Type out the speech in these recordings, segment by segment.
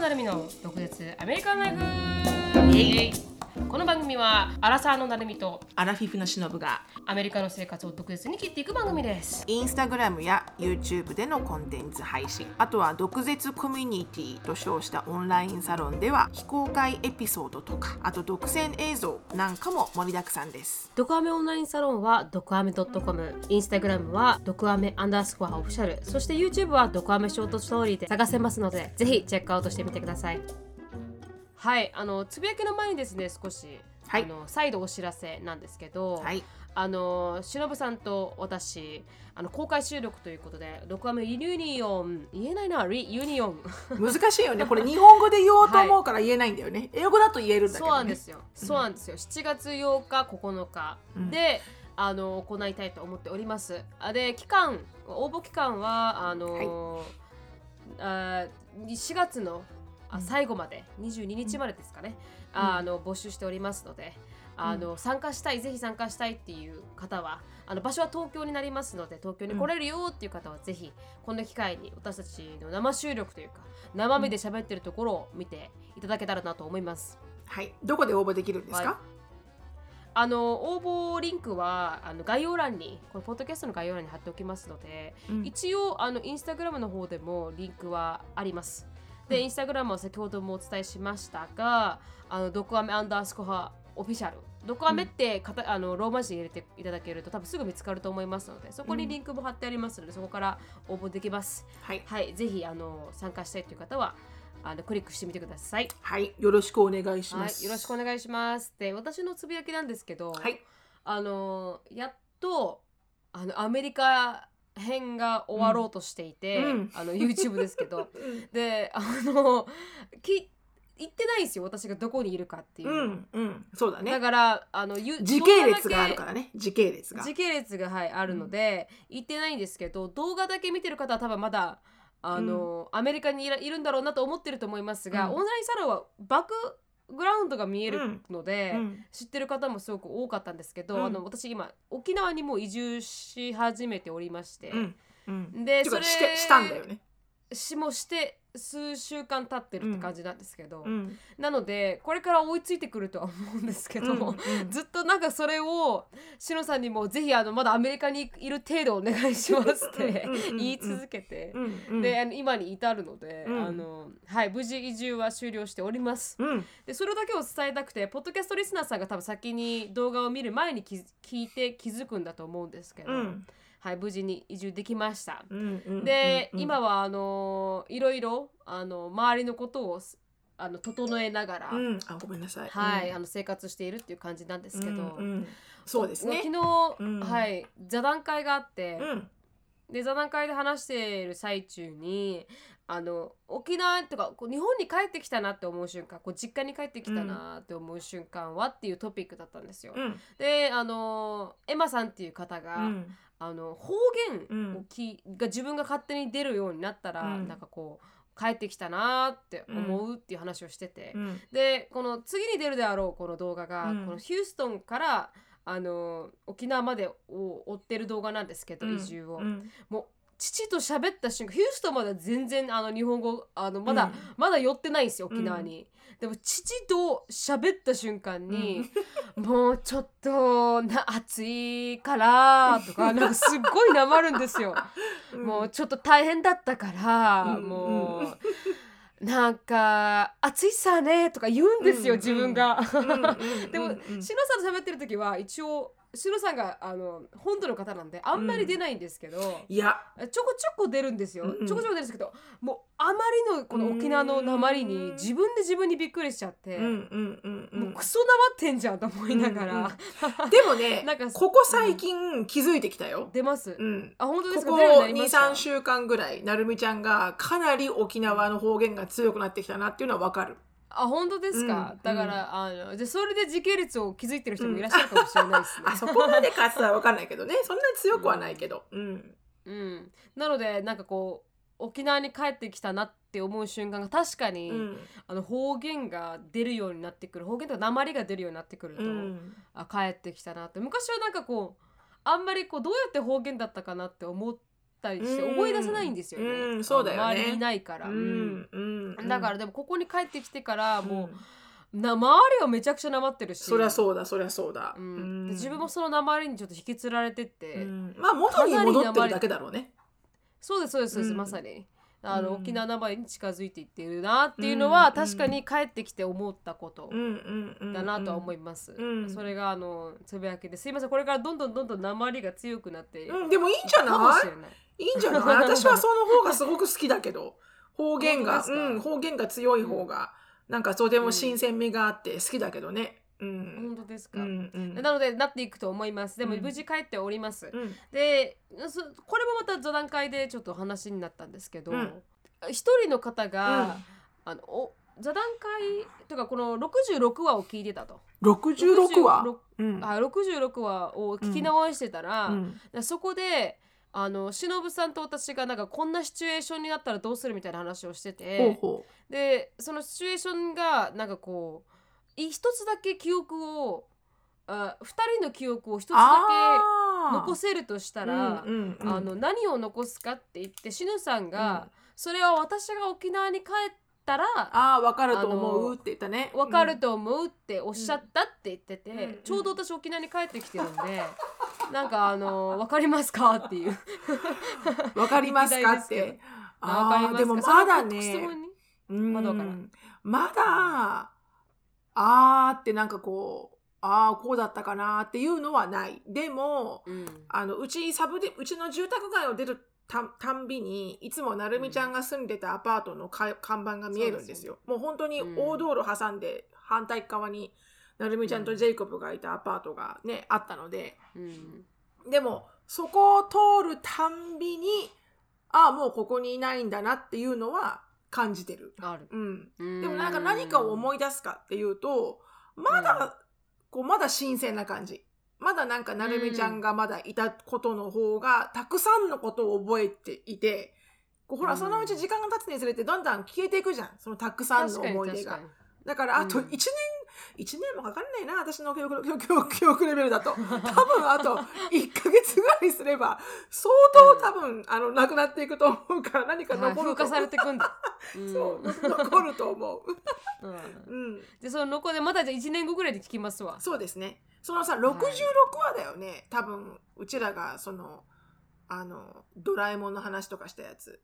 野成美の独舌アメリカンライフ。イエイ。この番組はアラサーの成美とアラフィフのしのぶがアメリカの生活を独舌に切っていく番組です。インスタグラムや YouTube でのコンテンツ配信。あとは毒舌コミュニティと称したオンラインサロンでは非公開エピソードとかあと独占映像なんかも盛りだくさんです。ドクアメオンラインサロンはドクアメ .com インスタグラムはドクアメアンダースコアオフィシャル。そして YouTube はドクアメショートストーリーで探せますのでぜひチェックアウトしてみてくださいはいあのつぶやきの前にですね少し、はい。あの再度お知らせなんですけど、はい。あのしのぶさんと私あの公開収録ということでドクアメユニオン。言えないなリユニオン。難しいよね。これ日本語で言おうと思うから言えないんだよね、英語だと言えるんだけど、ね、そうなんですよ。そうなんですよ。7月8日、9日で、あの行いたいと思っております。あで期間応募期間はあの、あ4月のあ最後まで、22日までですかね。ああの募集しておりますので。あの参加したいぜひ参加したいっていう方はあの場所は東京になりますので東京に来れるよっていう方はぜひこの機会に私たちの生収録というか生身で喋ってるところを見ていただけたらなと思います。はい。どこで応募できるんですか、はい。あの応募リンクはあの概要欄にこのポッドキャストの概要欄に貼っておきますので、うん。一応あのインスタグラムの方でもリンクはあります。で、インスタグラムは先ほどもお伝えしましたが、あのドクアメアンダースコアオフィシャル。ドクアメってかた、あのローマ字で入れていただけると多分すぐ見つかると思いますので、そこにリンクも貼ってありますので、そこから応募できます。はい、はい、ぜひあの参加したいという方はあのクリックしてみてください。はい、よろしくお願いしはい、ます、よろしくお願いします。で、私のつぶやきなんですけど、はいあのやっとあのアメリカ編が終わろうとしていて、うん。あの YouTube ですけど。うん。であのき言ってないんですよ私がどこにいるかっていううの、んうん。そうだね。だからあのゆ時系列があるからね。時系列が。時系列が、はい、あるので、言ってないんですけど動画だけ見てる方は多分まだあの、アメリカにいるんだろうなと思ってると思いますが、うん。オンラインサロンはバックグラウンドが見えるので、うん。知ってる方もすごく多かったんですけど、うん。あの私今沖縄にもう移住し始めておりまして、でそれしてしたんだよねしもして数週間経ってるって感じなんですけど、うん。なのでこれから追いついてくるとは思うんですけど、うんうん ずっとなんかそれをしのさんにもぜひあのまだアメリカにいる程度お願いしますって言い続けて、うんうん。であの今に至るので、うん。あのはい無事移住は終了しております。うん。でそれだけを伝えたくてポッドキャストリスナーさんが多分先に動画を見る前に聞いて気づくんだと思うんですけど、うんはい無事に移住できました。うんうんで、うん今はあのいろいろあの周りのことをすあの整えながら、うん。あごめんなさい。はい、うん。あの生活しているっていう感じなんですけど、うんうん。そうですね。昨日、うん。はい座談会があって、うん。で座談会で話している最中にあの沖縄とかこう日本に帰ってきたなって思う瞬間こう実家に帰ってきたなって思う瞬間はっていうトピックだったんですよ。うん。であのエマさんっていう方が、うんあの方言をき、が自分が勝手に出るようになったら、うん。なんかこう帰ってきたなーって思うっていう話をしてて、うん。でこの次に出るであろうこの動画が、うん。このヒューストンからあの沖縄までを追ってる動画なんですけど、うん。移住を、うん。もう父と喋った瞬間ヒューストンまでは全然あの日本語あのまだ、うん。まだ寄ってないんですよ沖縄に、でも父と喋った瞬間に、もうちょっとな暑いからとか なんかすっごいなまるんですよ、もうちょっと大変だったから、うんもう。なんか「暑いさね」とか言うんですよ、うん自分が。うんうんでも、うん。うんしのさんと喋ってる時は一応しのさんがあの本土の方なんであんまり出ないんですけど、いや。ちょこちょこ出るんですよ、うんうん。ちょこちょこ出るんですけどもうあまりのこの沖縄の鉛に自分で自分にびっくりしちゃって、うんうんうんうん。もうクソなまってんじゃんと思いながら、うんうんでもね なんかここ最近気づいてきたよ。出ます、うん。あ本当ですか？ここ出るようになりました？23週間ぐらいなるみちゃんがかなり沖縄の方言が強くなってきたなっていうのはわかるあ本当ですか、うんだから、あのじゃあそれで時系列を築いてる人もいらっしゃるかもしれないですね、あそこまでかつはわかんないけどね。そんなに強くはないけど。うん。うん、なのでなんかこう沖縄に帰ってきたなって思う瞬間が確かに、うん。あの方言が出るようになってくる方言とか鉛が出るようになってくると、うん。あ帰ってきたなって。昔はなんかこうあんまりこうどうやって方言だったかなって思ったりしてうん。思い出せないんですよね、うん。そうだよね。周りにいないから、ううんん。うんうん。だからでもここに帰ってきてからもうん。う、な周りはめちゃくちゃなまってるし。そりゃそうだそりゃそうだ、ううん。自分もそのなまりにちょっと引きつられてって、うん。まあ元に戻ってるだけだろうね。そうですそうですそうです、うん。まさに。あの、うん。沖縄なまりに近づいていっているなっていうのは、うん。確かに帰ってきて思ったことだなとは思います、うん。それがあのつぶやきですいませんこれからどんどんどんどんなまりが強くなっていうん、でもいいんじゃない。いいんじゃない？私はその方がすごく好きだけど方言が、うん、方言が強い方が、なんかとても新鮮味があって好きだけどね。うん。本当ですか、うんうん。なのでなっていくと思います。でもうん。無事帰っております、うん。でそこれもまた座談会でちょっと話になったんですけどうん。一、人の方が、あのお座談会というかこの66話を聞いてたと、66話？66うん。あ66話を聞き直してたら、そこであの忍さんと私がなんかこんなシチュエーションになったらどうするみたいな話をしててほでそのシチュエーションがなんかこうい一つだけ記憶をあ二人の記憶を一つうだけ残せるとしたら、うんうんうん。あの何を残すかって言ってしぬさんが、それは私が沖縄に帰ったらああ分かると思うって言ったね。分かると思うっておっしゃったって言ってて、うん。ちょうど私沖縄に帰ってきてるんで、なんかあの分かりますか？っていう。分かりますか？って。あ分かりますか？あーでもそのまだ質ね。問にうんまだわからん。まだあーってなんかこうああこうだったかなっていうのはない。でもうん。あのうちサブでうちの住宅街を出るたたんびにいつもなるみちゃんが住んでたアパートのか看板が見えるんですよ。もう本当に大道路挟んで反対側になるみちゃんとジェイコブがいたアパートがねあったのでうん。でもそこを通るたんびにああもうここにいないんだなっていうのは感じてる。ある。うん、ででもなんか何かを思い出すかっていうとまだ、こうまだ新鮮な感じ。まだなんかなるみちゃんがまだいたことの方がたくさんのことを覚えていてこうほらうん。そのうち時間が経つにつれてどんどん消えていくじゃん。そのたくさんの思い出が。だからあとうん。1年、一年もかかんないな私の記憶記憶レベルだと。多分あと1ヶ月ぐらいすれば相当多分、あのなくなっていくと思うから何か残ると風化されてくん そう残ると思う。うん。うん。でその残でまたじゃあ1年後ぐらいで聞きますわ。そうですね。そのさ、66話だよね。多分、うちらが、その、あの、ドラえもんの話とかしたやつ。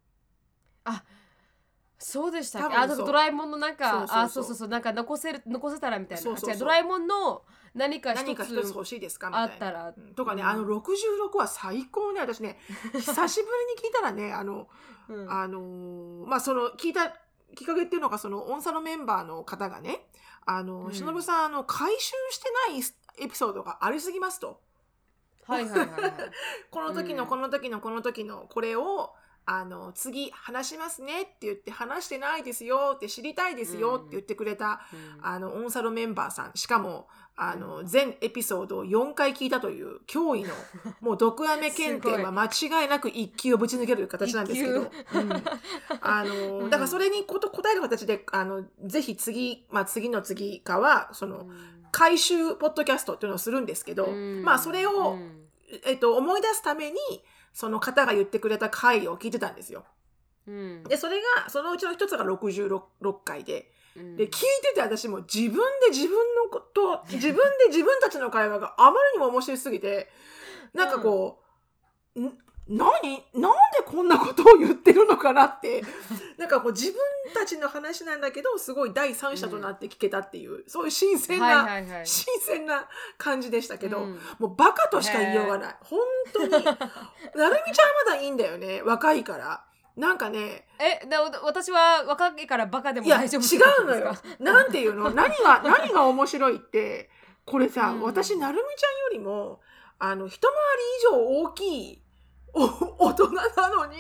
そうでしたっ多分そう。けあだからドラえもんのなんかそうそうそう。あそうそうそう。なんか残せる残せたらみたいな。そうそうそう。違ドラえもんの何か一何か一つつ欲しいですか？みたいな。あったら。うん。とかね、うん。あの66話最高ね。私ね、久しぶりに聞いたらね、あの、うん。あのーまあ、その、聞いたきっかけっていうのが、その、オンサのメンバーの方がね、あの、うん。しのぶさん、あの、回収してないエピソードがありすぎますと。はいはいはいはい。この時うんのこの時のこの時のこれを、あの次話しますねって言って話してないですよって知りたいですよって言ってくれた、うん。あのオンサロメンバーさん。しかもあの全エピソードを4回聞いたという驚異の もう毒アメ検定は間違いなく一級をぶち抜ける形なんですけど、うん。あの うん。だからそれにこと答える形であのぜひ次、まあ、次の次かはその回収ポッドキャストっていうのをするんですけど、うん。まあそれを、うん。えっと、思い出すためにその方が言ってくれた回を聞いてたんですよ。うん。でそれがそのうちの一つが66 6回で。うん。で聞いてて私も自分で自分のこと 自分で自分たちの会話があまりにも面白すぎてなんかこう、ん何？なんでこんなことを言ってるのかなって なんかこう自分たちの話なんだけどすごい第三者となって聞けたっていう、そういう新鮮な、はいはいはい新鮮な感じでしたけど、うんもうバカとしか言いようがない。本当に。なるみちゃんはまだいいんだよね。若いから。なんかね、えだ私は若いからバカでもいや、違大丈夫ってことうのよ。なんていうの？何が、何が面白いって、これさ、うん私、なるみちゃんよりも、あの、一回り以上大きいお 大人なのに、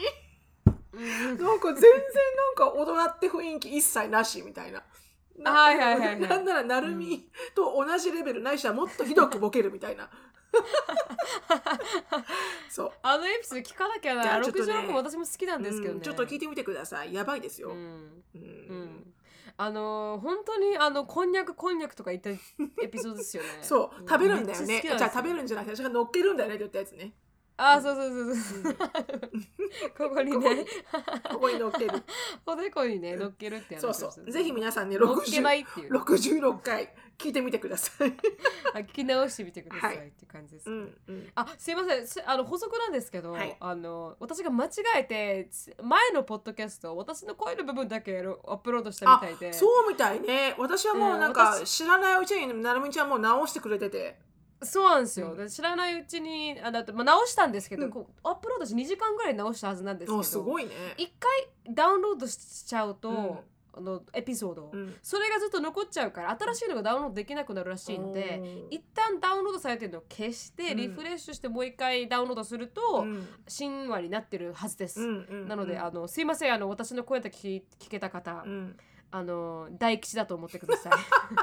うんなんか全然なんか大人って雰囲気一切なしみたいな。なはいはいはいはいなんならなるみと同じレベルないしはもっとひどくボケるみたいな。そう。あのエピソード聞かなきゃいなやちょっとね66も私も好きなんですけどねうんちょっと聞いてみてください。やばいですよ。ううんんうんあのー本当にあのこんにゃくこんにゃくとか言ったエピソードですよねそう、食べるんだよね。じゃあ食べるんじゃなくて、私が乗っけるんだよねって言ったやつね。あそうそうそうそう。ここにね。ここに乗っける。おでこにね乗っけるってやつ。そうそう。ぜひ皆さんね乗っけない60っていう。66回聞いてみてください、あ聞き直してみてくださいはい。って感じです、うんうん、あすいません。すあの補足なんですけど、はい。あの私が間違えてつ前のポッドキャスト私の声の部分だけアップロードしたみあたいで。そうみたいね。私はもうなんうんか私知らないうちになるみちゃんもう直してくれててそうなんですよ、うん。で知らないうちにあだって、まあ、直したんですけど、うん。こうアップロードして2時間ぐらい直したはずなんですけどあすごいね、一回ダウンロードしちゃうと、うん。あのエピソード。を、うん、それがずっと残っちゃうから新しいのがダウンロードできなくなるらしいんで一旦ダウンロードされてるのを消してうん。リフレッシュしてもう一回ダウンロードすると、うん。新話になってるはずです、なのであのすいませんあの私の声だけ聞聞けた方、うん、あの大吉だと思ってください。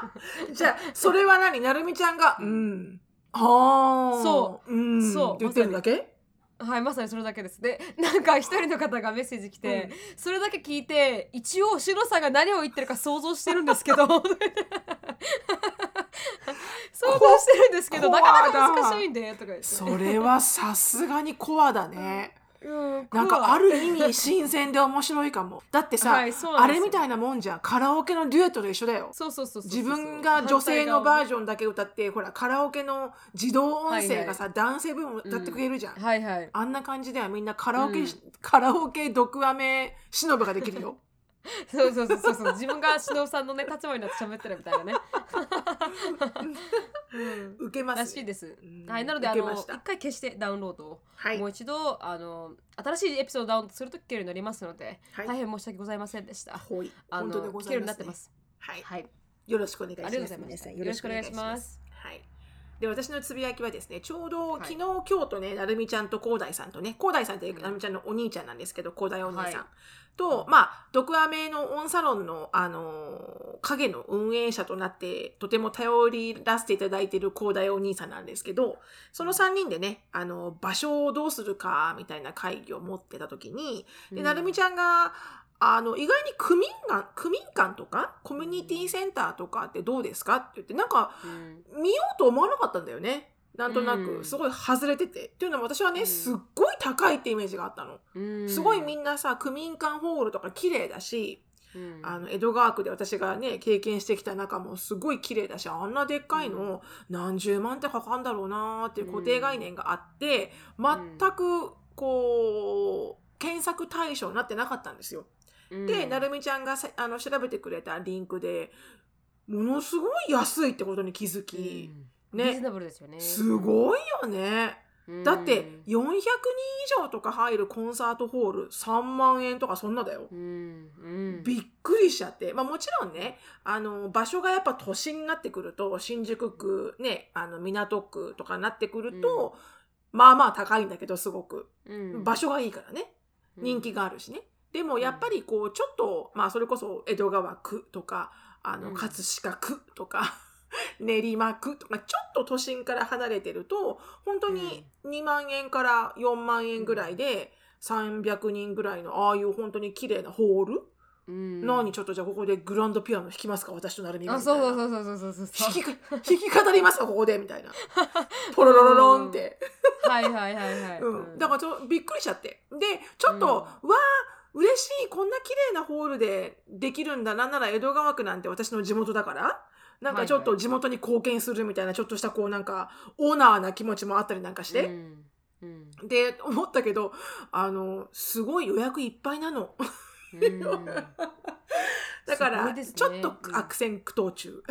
じゃあそれは何？なるみちゃんが「うん」はあそう。うん、そう言ってるだけ？はいまさにそれだけです。でなんか一人の方がメッセージ来て、それだけ聞いて一応シロさんが何を言ってるか想像してるんですけど。想像してるんですけどコなかなか難しいんでとか言って。それはさすがにコアだね。うんなんかある意味新鮮で面白いかも。だってさ、はいそうなんですよあれみたいなもんじゃん。カラオケのデュエットと一緒だよ。そうそうそうそう自分が女性のバージジョンだけ歌って、ほらカラオケの自動音声がさ、男性部分歌ってくれるじゃん。はいはいあんな感じではみんなカラオケ、うんカラオケ毒アメしのぶができるよ。そうそうそうそうそう自分が忍さんのね立場になって喋ってるみたいなね、うん、受けます、ね。らしいですうんはいなのであの一受けました回消してダウンロードをはいもう。一度あの新しいエピソードをダウンロードすると聞けるようになりますので、はい大変申し訳ございませんでした。ほい。あ本当でごの聞けるように。なってます。はい。はい、よろしくお願いします。ありがとうございました。皆よろしくお願いします。はい。で私のつぶやきはですねちょうどはい。昨日、今日とねなるみちゃんと広大さんとね広大さんってうん。なるみちゃんのお兄ちゃんなんですけど広大お兄さん、はい。とまあ毒アメのオンサロンのあのー影の運営者となってとても頼りらせていただいている広大お兄さんなんですけどその3人でねあの場所をどうするかみたいな会議を持ってた時にでなるみちゃんがあの意外に区民館区民館とかコミュニティセンターとかってどうですかって言ってなんかうん。見ようと思わなかったんだよね。なんとなうん。くすごい外れてて、っていうのも私はね、うん。すっごい高いってイメージがあったの、うん。すごいみんなさ区民館ホールとか綺麗だし、うん。あの江戸川区で私がね経験してきた中もすごい綺麗だしあんなでっかいの何十万ってかかんだろうなーっていう固定概念があって、全くこう検索対象になってなかったんですよ。うん。で、なるみちゃんがさあの調べてくれたリンクでものすごい安いってことに気づき、ねうん。リーズナブルですよね。すごいよね。うん。だって400人以上とか入るコンサートホール3万円とかそんなだよ。うん。うん。びっくりしちゃって、まあ、もちろんねあの場所がやっぱ都心になってくると新宿区、ね、あの港区とかになってくると、まあまあ高いんだけどすごく。うん。場所がいいからね。人気があるしね。でもやっぱりこうちょっとまあそれこそ江戸川区とかあのうん。葛飾区とか 練馬区とかちょっと都心から離れてると本当に2万円から4万円ぐらいで300人ぐらいのああいう本当に綺麗なホール、うん。何ちょっとじゃあここでグランドピアノ弾きますか？私となるみみたいな。そうそうそうそうそうそうそう。弾きか弾き語りますか？ここで？みたいな。ポロロロロンって。はいはいはいはい。うん、だからちょびっくりしちゃって。でちょっと、うん。わあ嬉しいこんな綺麗なホールでできるんだ。なんなら江戸川区なんて私の地元だから。なんかちょっと地元に貢献するみたいなちょっとしたこうなんかオーナーな気持ちもあったりなんかして、うんうん。で思ったけどあのすごい予約いっぱいなの。うん。だから、ね。ちょっと悪戦苦闘中。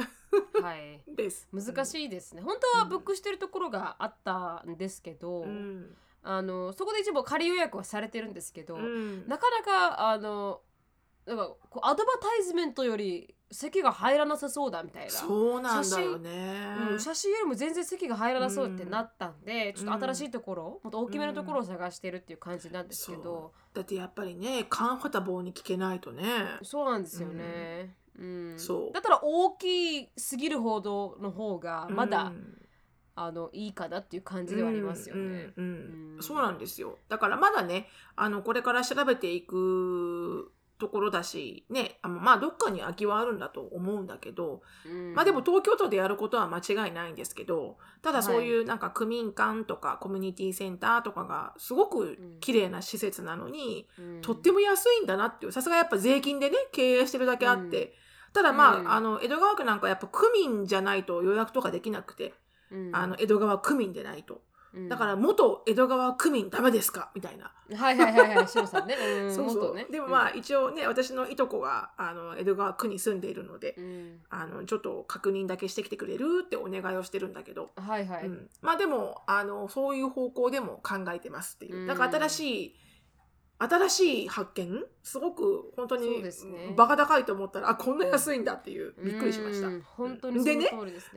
はい。です。難しいですね。本当はブックしてるところがあったんですけど、うん、あのそこで一部仮予約はされてるんですけど、うん。なかなかあのなんかこうアドバタイズメントより席が入らなさそうだみたいな。そうなんだよね、うん、写真よりも全然席が入らなそうってなったんで、ちょっと新しいところ、もっと大きめのところを探してるっていう感じなんですけど、だってやっぱりねカンファタボーに聞けないとね。そうなんですよね。うん。そう。だったら大きすぎるほどの方がまだ、うんあのいいかなっていう感じではありますよね。うんうんうんうん。そうなんですよ。だからまだねあのこれから調べていくところだしねあのまあどっかに空きはあるんだと思うんだけど、うん。まあでも東京都でやることは間違いないんですけどただそういうなんか区民館とかコミュニティセンターとかがすごく綺麗な施設なのに、うん。とっても安いんだなっていうさすがやっぱ税金でね経営してるだけあって、ただまあ,、うん。あの江戸川区なんかやっぱ区民じゃないと予約とかできなくて、うん。あの江戸川区民でないと。うん。だから元江戸川区民ダメですか？みたいな、はいはいはいはい、しのさんね。うん、そうそう、元ね。でもまあ一応ね私のいとこがあの江戸川区に住んでいるので、うん、あのちょっと確認だけしてきてくれるってお願いをしてるんだけど、うんはいはい。うん、まあでもあのそういう方向でも考えてますっていう。うん。だから新しい新しい発見？すごく本当にバカ高いと思ったらあこんな安いんだっていうびっくりしました、うん本当にでねね。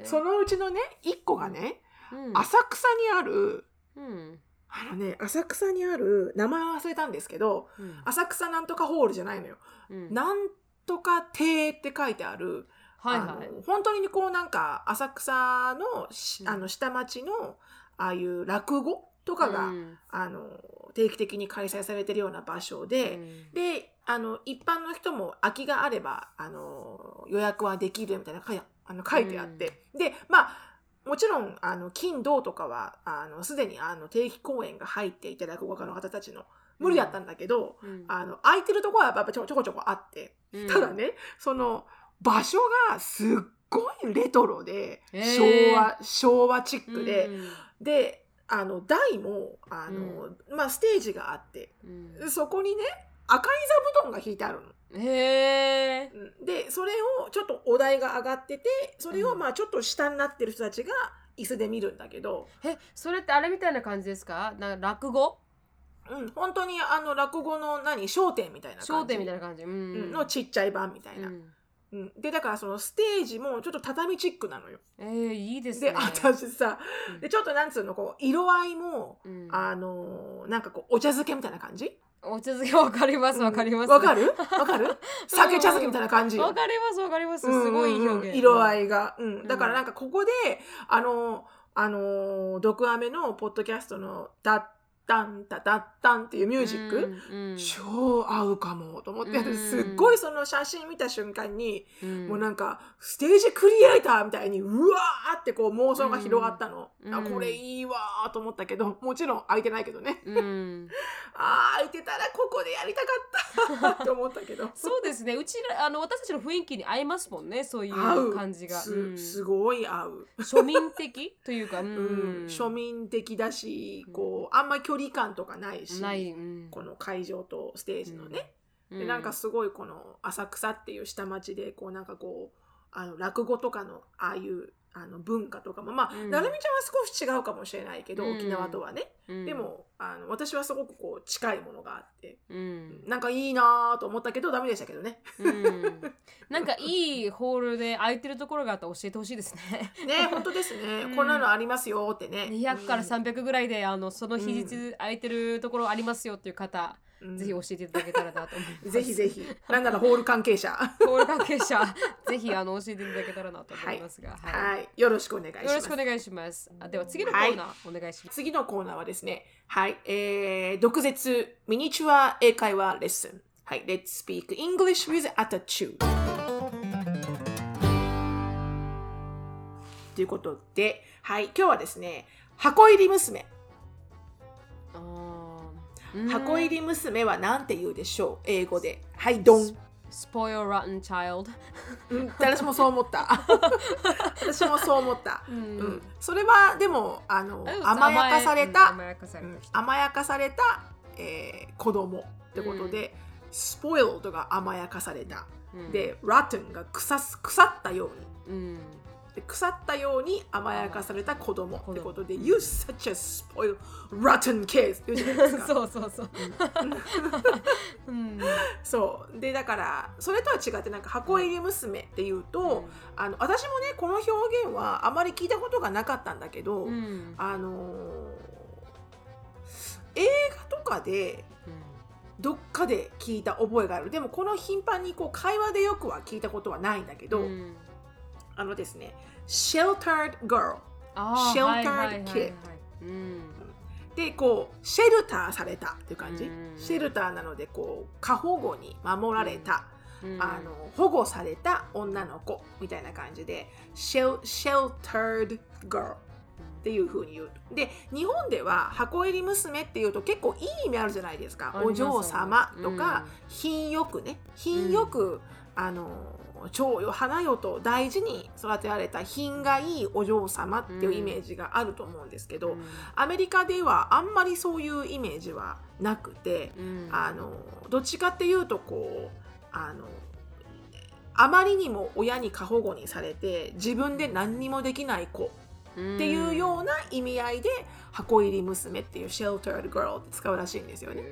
そのうちのね1個がね、うん、浅草にあるうん、あのね浅草にある名前忘れたんですけどうん、浅草なんとかホールじゃないのよ、うん、なんとか亭って書いてあるはいはい。あの本当にこうなんか浅草のあの下町のああいう落語とかが、うん。あの定期的に開催されてるような場所で、うん。であの一般の人も空きがあればあの予約はできるみたいなかやあの書いてあって、でまあもちろんあの金土とかはあのすでにあの定期公演が入っていた落語家の方たちの無理だったんだけど、うん。あの空いてるところはやっぱちょちょこちょこあって、うん。ただねその場所がすっごいレトロで、へー。昭和昭和チックで、うん。であの台もあの、まあ、ステージがあってうん。そこにね赤い座布団が引いてあるの。へでそれをちょっとお題が上がっててそれうん。をまあちょっと下になってる人たちが椅子で見るんだけど、え、それってあれみたいな感じですか？なんか落語？うん、本当にあの落語の何笑点みたいな感じ。商店みたいな感じ。ううんん。のちっちゃい版みたいな、うんうんでだからそのステージもちょっと畳チックなのよ。えー、いいですでね。私さうんでちょっとなんつうのこう色合いも、うんあのーなんかこうお茶漬けみたいな感じ？お茶漬けわかりますわかります。わかる？わかる？酒茶漬けみたいな感じよわかりますわかります。すごい表現。色合い。いが、うん、だからなんかここで、あのあの毒アメのポッドキャストの「ダンタダッタン」っていうミュージック、うんうん。超合うかもと思って、うんすっごいその写真見た瞬間に、うん。もうなんかステージクリエイターみたいにうわーってこう妄想が広がったの、うん。あこれいいわーと思ったけどもちろん空いてないけどね。うん、あー空いてたらここでやりたかったって思ったけど。そうですね。うちらあの私たちの雰囲気に合いますもんね。そうい合う。う感じが。す,、うん。すごい合う。庶民的？というか、ううん。ん、庶民的だしこうあんまり距離感とかないしない。うん。この会場とステージのね、うでなんかすごいこの浅草っていう下町でこうなんかこうあの落語とかのああいうあの文化とかも。まあ、うん。なるみちゃんは少し違うかもしれないけど、うん。沖縄とはね、うん。で、もあの私はすごくこう近いものがあって、うん。なんかいいなと思ったけどダメでしたけどね。うん、なんかいいホールで空いてるところがあったら教えてほしいですね。ね本当ですね、うん。こんなのありますよってね。200からうん300ぐらいであのその日日空いてるところありますよっていう方、うんぜひ教えていただけたらなと思います。ぜひぜひ。なんならホール関係者。ホール関係者ぜひあの教えていただけたらなと思いますが、はいはい。よろしくお願いします。よろしくお願いします。あでは次のコーナーお願いします。次のコーナーはですね、はい、えー、毒舌ミニチュア英会話レッスン。はい、Let's speak English with attitude. ということで、はい、今日はですね、箱入り娘。あー箱入り娘は何て言うでしょう？英語で。はい、ドン。Spoil rotten child。うん、私もそう思った。私もそう思った。ううんん、それはでもあの甘やかされうんた甘やかされうんた人。甘やかされた、えー子供ってことで、spoiled が甘やかされた、うん、で rotten が腐す腐ったようにうん、で腐ったように甘やかされた子供ってことで You such a spoiled rotten kid って言うじゃないですか。そうそうそう。うん、そう。でだからそれとは違ってなんか箱入り娘っていうと、あの私もねこの表現はあまり聞いたことがなかったんだけど、うん、あのー映画とかでどっかで聞いた覚えがある。でもこの頻繁にこう会話でよくは聞いたことはないんだけど、うんあのですね sheltered girl sheltered kid うん。でこうシェルターされたっていう感じ、うん。シェルターなのでこう過保護に守られた、うん。あの保護された女の子みたいな感じで shel- sheltered girl っていう風に言う。で日本では箱入り娘っていうと結構いい意味あるじゃないですか。お嬢様とか、うん。品よくね。品よく、あの蝶よ花よと大事に育てられた品がいいお嬢様っていうイメージがあると思うんですけど、うん。アメリカではあんまりそういうイメージはなくて、うん。あのどっちかっていうとこうあのあまりにも親に過保護にされて自分で何にもできない子っていうような意味合いで箱入り娘っていう sheltered girl って使うらしいんですよね。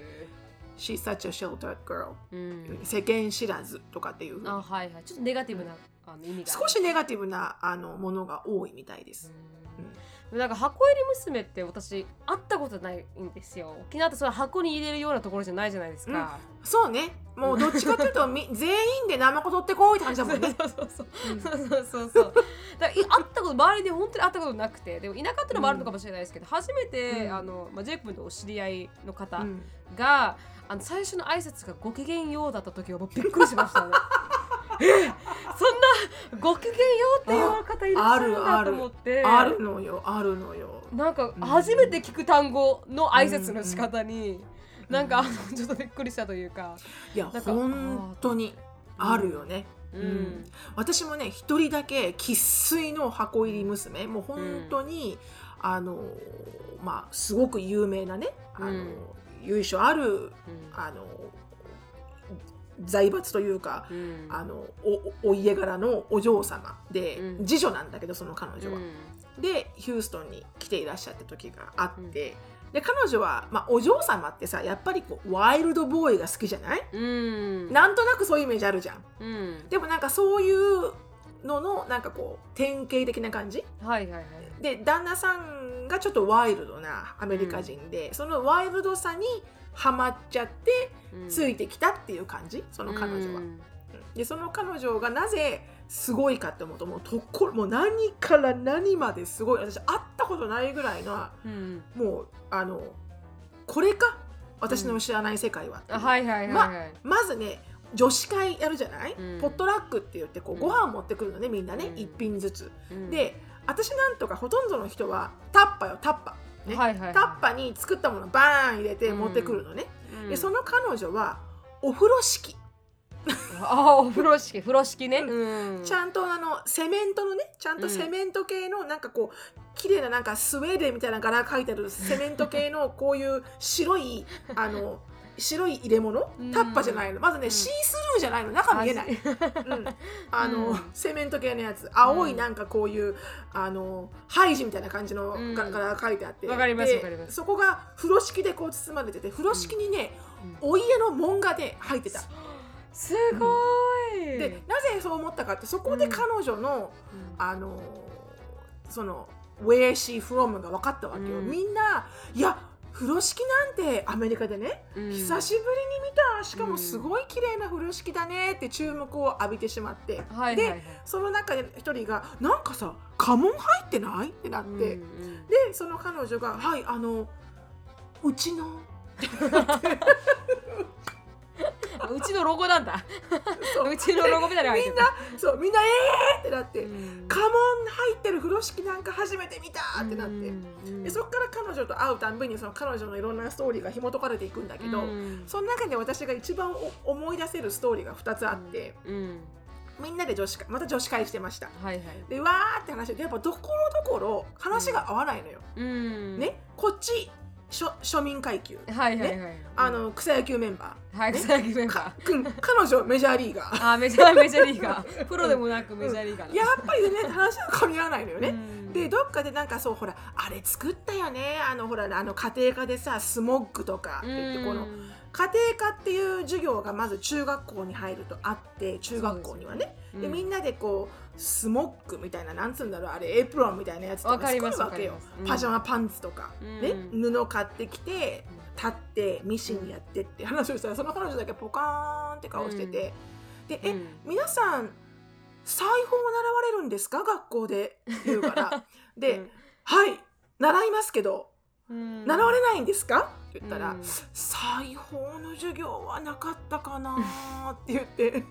She's such a sheltered girl、うん。世間知らずとかっていうあはいはい。ちょっとネガティブなあの意味が少しネガティブなあのものが多いみたいです。うん。なんか箱入り娘って私会ったことないんですよ。沖縄ってその箱に入れるようなところじゃないじゃないですか、そうね。もうどっちかというとみ 全員で生子取ってこいって感じだもんね。そうそうそう。そうそうそうそう。だか会ったこと周りで本当に会ったことなくて。でも田舎っていうのもあるのかもしれないですけど、初めて、うん。あのまあ、ジェイク君とお知り合いの方うん。が、あの最初の挨拶がご機嫌ようだった時はもうびっくりしましたね。えそんなご機嫌ようっていう方いらっしゃるんだと思って。あるのよ、あるのよ。なんか初めて聞く単語の挨拶の仕方に、なんかあのちょっとびっくりしたというか、いや、本当にあるよね。うん。うん。私もね一人だけ生粋の箱入り娘。もう本当に、あのまあすごく有名なねあの、うん由緒あるうん。あの財閥というか、うん。あのお家柄のお嬢様で、うん。次女なんだけどその彼女は。うん。でヒューストンに来ていらっしゃった時があって、で彼女は、まあ、お嬢様ってさやっぱりこうワイルドボーイが好きじゃない、うん。なんとなくそういうイメージあるじゃん。でもなんかそういうののなんかこう典型的な感じ？はいはいはい。で旦那さんがちょっとワイルドなアメリカ人で、そのワイルドさにハマっちゃってうん。ついてきたっていう感じ？その彼女は。うん。でその彼女がなぜすごいかって思うともうとこもう何から何まですごい私会ったことないぐらいのうん。もうあのこれか？私の知らない世界は、あはいはいはいはい、まずね女子会やるじゃない、うん。ポットラックって言ってこううん。ご飯持ってくるのねみんなね、うん。一品ずつ。うん。で私なんとかほとんどの人はタッパよタッパ、ね。はいはいはいタッパに作ったものバーン入れて持ってくるのね、うん。でその彼女はお風呂敷。あお風呂敷。風呂敷ね、うん、ちゃんとあのセメントのねちゃんとセメント系のなんかこう綺麗ななんかスウェーデンみたいな柄書いてあるセメント系のこういう白いあの白い入れ物？うん。タッパじゃないの。まずね、うん。シースルーじゃないの。中見えない、うん、あの、うん。セメント系のやつ。青いなんかこういうあのハイジみたいな感じの柄が書いてあって。わかりますでわかります。そこが風呂敷でこう包まれてて風呂敷にね、お家の門画で入ってた。すごい、でなぜそう思ったかってそこで彼女の、うん。あのその Where she from が分かったわけよ、うん。みんないや風呂敷なんてアメリカでね、うん。久しぶりに見た。しかもすごい綺麗な風呂敷だねって注目を浴びてしまって、はいはいはい。でその中で一人が「なんかさ家紋入ってない?」ってなって、うんでうん。その彼女が「はいあのうちの。あ うちのロゴなんだ。そう。うちのロゴみたいなみんなそうみんなえーってなって、うん。家紋入ってる風呂敷なんか初めて見たってなって。うんでそこから彼女と会うたんびにその彼女のいろんなストーリーが紐解かれていくんだけど、うん。その中で私が一番お思い出せるストーリーが2つあって、うん。みんなで女子会また女子会してました。はいはい。でわーって話でやっぱどころどころ話が合わないのよ、うん。ねこっち庶庶民階級。はいはいはい。あの草野球メンバはい草野球メンー。バかうん彼女メジャーリーガー。ーあメジャーメジャーリーガー。プロでもなくメジャーリーガーだやっぱりね話が噛み合わないのよね、うん。でどっかでなんかそうほらあれ作ったよね。あのほらあの家庭科でさスモッグとかって言ってこのうん家庭科っていう授業がまず中学校に入るとあって中学校にはね。でみんなでこうスモッグみたいななんつうんだろうあれエプロンみたいなやつとか作るわけよ。うん。パジャマパンツとか、うん。ね、布買ってきて立ってミシンやってって。話をしたらその彼女だけポカーンって顔してて、でえ、うん。皆さん裁縫を習われるんですか？学校で言うから。で、うん。はい習いますけど。うん。習われないんですか?」って言ったら「うん裁縫の授業はなかったかな」って言って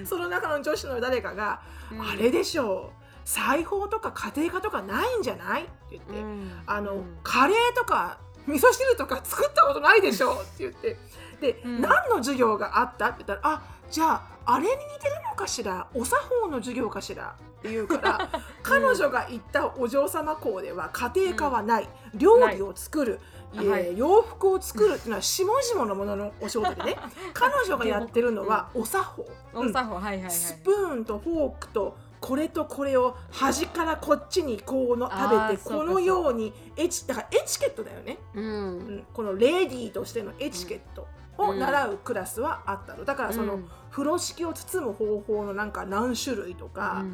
うん。その中の女子の誰かがうんあれでしょう。裁縫とか家庭科とかないんじゃない？って言って、うん。あの、うんカレーとか味噌汁とか作ったことないでしょ？って言ってで、うん何の授業があった？って言ったらあじゃああれに似てるのかしら？お作法の授業かしら？って言うから 彼女が行ったお嬢様校では家庭科はない、料理を作る、えーはい。洋服を作るっていうのは下々のもののお仕事でね。彼女がやってるのはお作法、お作法はいはいはい。スプーンとフォークとこれとこれを端からこっちにこうの食べてこのようにエチだからエチケットだよね、ううん。ん、このレディーとしてのエチケットを習うクラスはあったの。だからそのうん。風呂敷を包む方法のなんか何種類とか、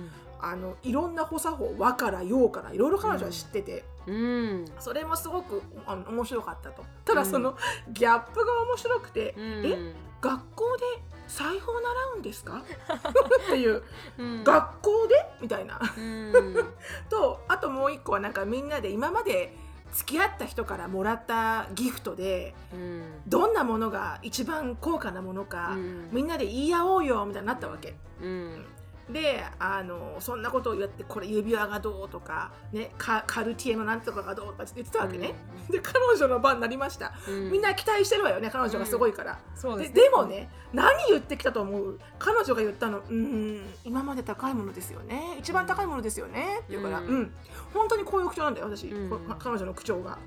あのいろんな補佐法和から洋からいろいろ彼女は知ってて、うん。それもすごくあの面白かったと。ただうん。そのギャップが面白くて、うん。え学校で裁縫習うんですか？っていう。うん。学校で？みたいな。うん。とあともう一個はなんかみんなで今まで付き合った人からもらったギフトでうん。どんなものが一番高価なものか、うん。みんなで言い合おうよみたいになったわけ。うんであのそんなことを言ってこれ指輪がどうとか、ね、カカルティエのなんとかがどうとかって言ってたわけね。で彼女の番になりました。うん。みんな期待してるわよね彼女がすごいから。うですでもね何言ってきたと思う？彼女が言ったの「うーん今まで高いものですよね。一番高いものですよね」って言うから「ううん。ん、本当にこういう口調なんだよ私、彼女の口調が。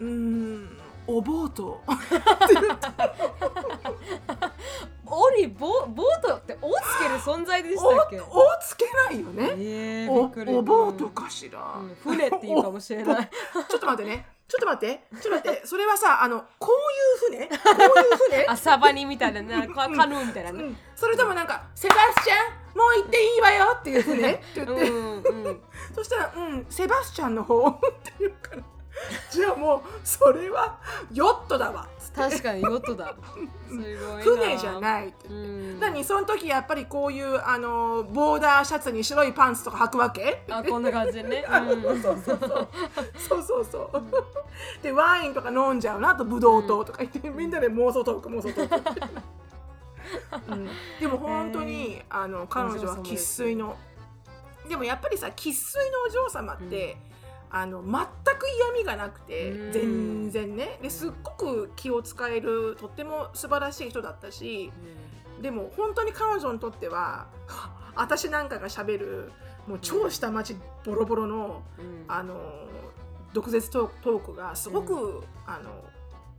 うん「うーんおぼうとオリボボートって「お」つける存在でしお」たっけ？おつけないよね。えー、おぼうとかしら、うん。船っていうかもしれない。ちょっと待ってね。ちょっと待って。ちょっと待って。それはさあのこういう船？こういう船？あサバニみたいなね。カカヌーみたいなね。うん、それともなんか「セバスチャン？もう行っていいわよ」っていう船？って言って、うんうん。そしたら「うん。セバスチャンの方」って言うから じゃあもうそれはヨットだわ。確かにヨットだ。すごいな。船じゃないって。何その時やっぱりこういうあのボーダーシャツに白いパンツとか履くわけ？あこんな感じでね、あうん、そうそう。そうそうそう。そうでワインとか飲んじゃうなあとブドウ糖とか言って、みんなで妄想トーク妄想トーク、うん、でも本当にあの彼女は生粋の。でもやっぱりさ生粋のお嬢様って、あの全く嫌味がなくて、うん。全然ね。ですっごく気を使えるとっても素晴らしい人だったしでも本当に彼女にとっては 私なんかがしゃべるもう超下町ボロボロのうん。あの毒舌トークトークがすごく、あの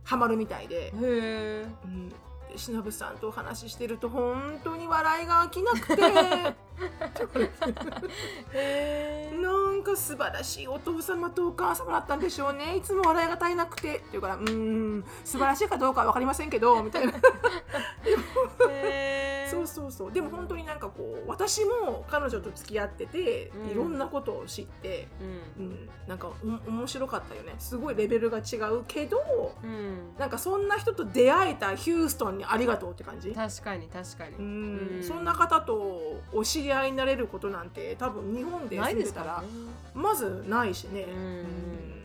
ハマるみたいで、うん、で忍さんとお話ししてると本当に笑いが飽きなくて。なんか素晴らしいお父様とお母様だったんでしょうね。いつも笑いが絶えなくて。って言うからうーん素晴らしいかどうかは分かりませんけどみたいな。へ そう。でも本当になんかこう私も彼女と付き合ってて、うん。いろんなことを知って、うん。うん、なんかお面白かったよね。すごいレベルが違うけどうん。なんかそんな人と出会えたヒューストンにありがとうって感じ。確かに確かに。うん。うん。そんな方とお知り合いになれることなんて多分日本でないで住んですたからね。まずないしね。うん。うん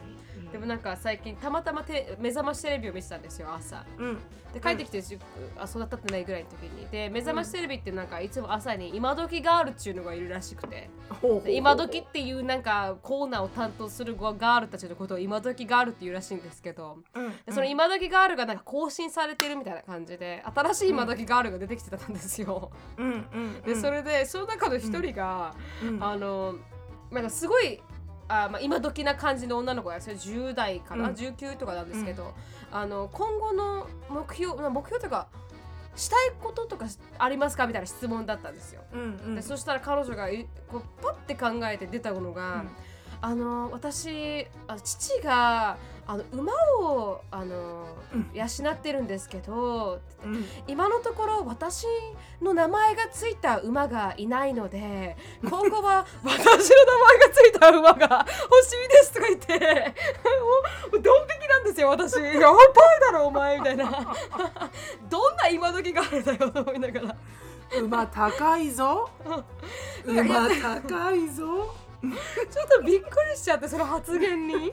でもなんか最近たまたまて目覚ましテレビを見てたんですよ朝。うん。で帰ってきて10あそんな経ってないぐらいの時に。で目覚ましテレビってなんかいつも朝に今時ガールっていうのがいるらしくて。ほうほうほう。で今時っていうなんかコーナーを担当するガールたちのことを今時ガールっていうらしいんですけど。うん。でその今時ガールがなんか更新されてるみたいな感じで新しい今時ガールが出てきてたんですよ。うん。うん。でそれでその中の一人が、うん。あのなんかすごいあ、まあ、今時な感じの女の子がそれ10代かな、うん。19とかなんですけど、あの今後の目標まあ目標というかしたいこととかありますか？みたいな質問だったんですよ。うんうん。でそしたら彼女がいこうパッて考えて出たのが、うん。あの私あ父があの馬をあの、うん。養ってるんですけどうん。今のところ私の名前がついた馬がいないので今後は私の名前がついた馬が欲しいですとか言って ドン引きなんですよ私。やばいだろお前みたいな。どんな今時があるんだよと思いながら。馬高いぞ。馬高いぞ ちょっとびっくりしちゃってその発言に。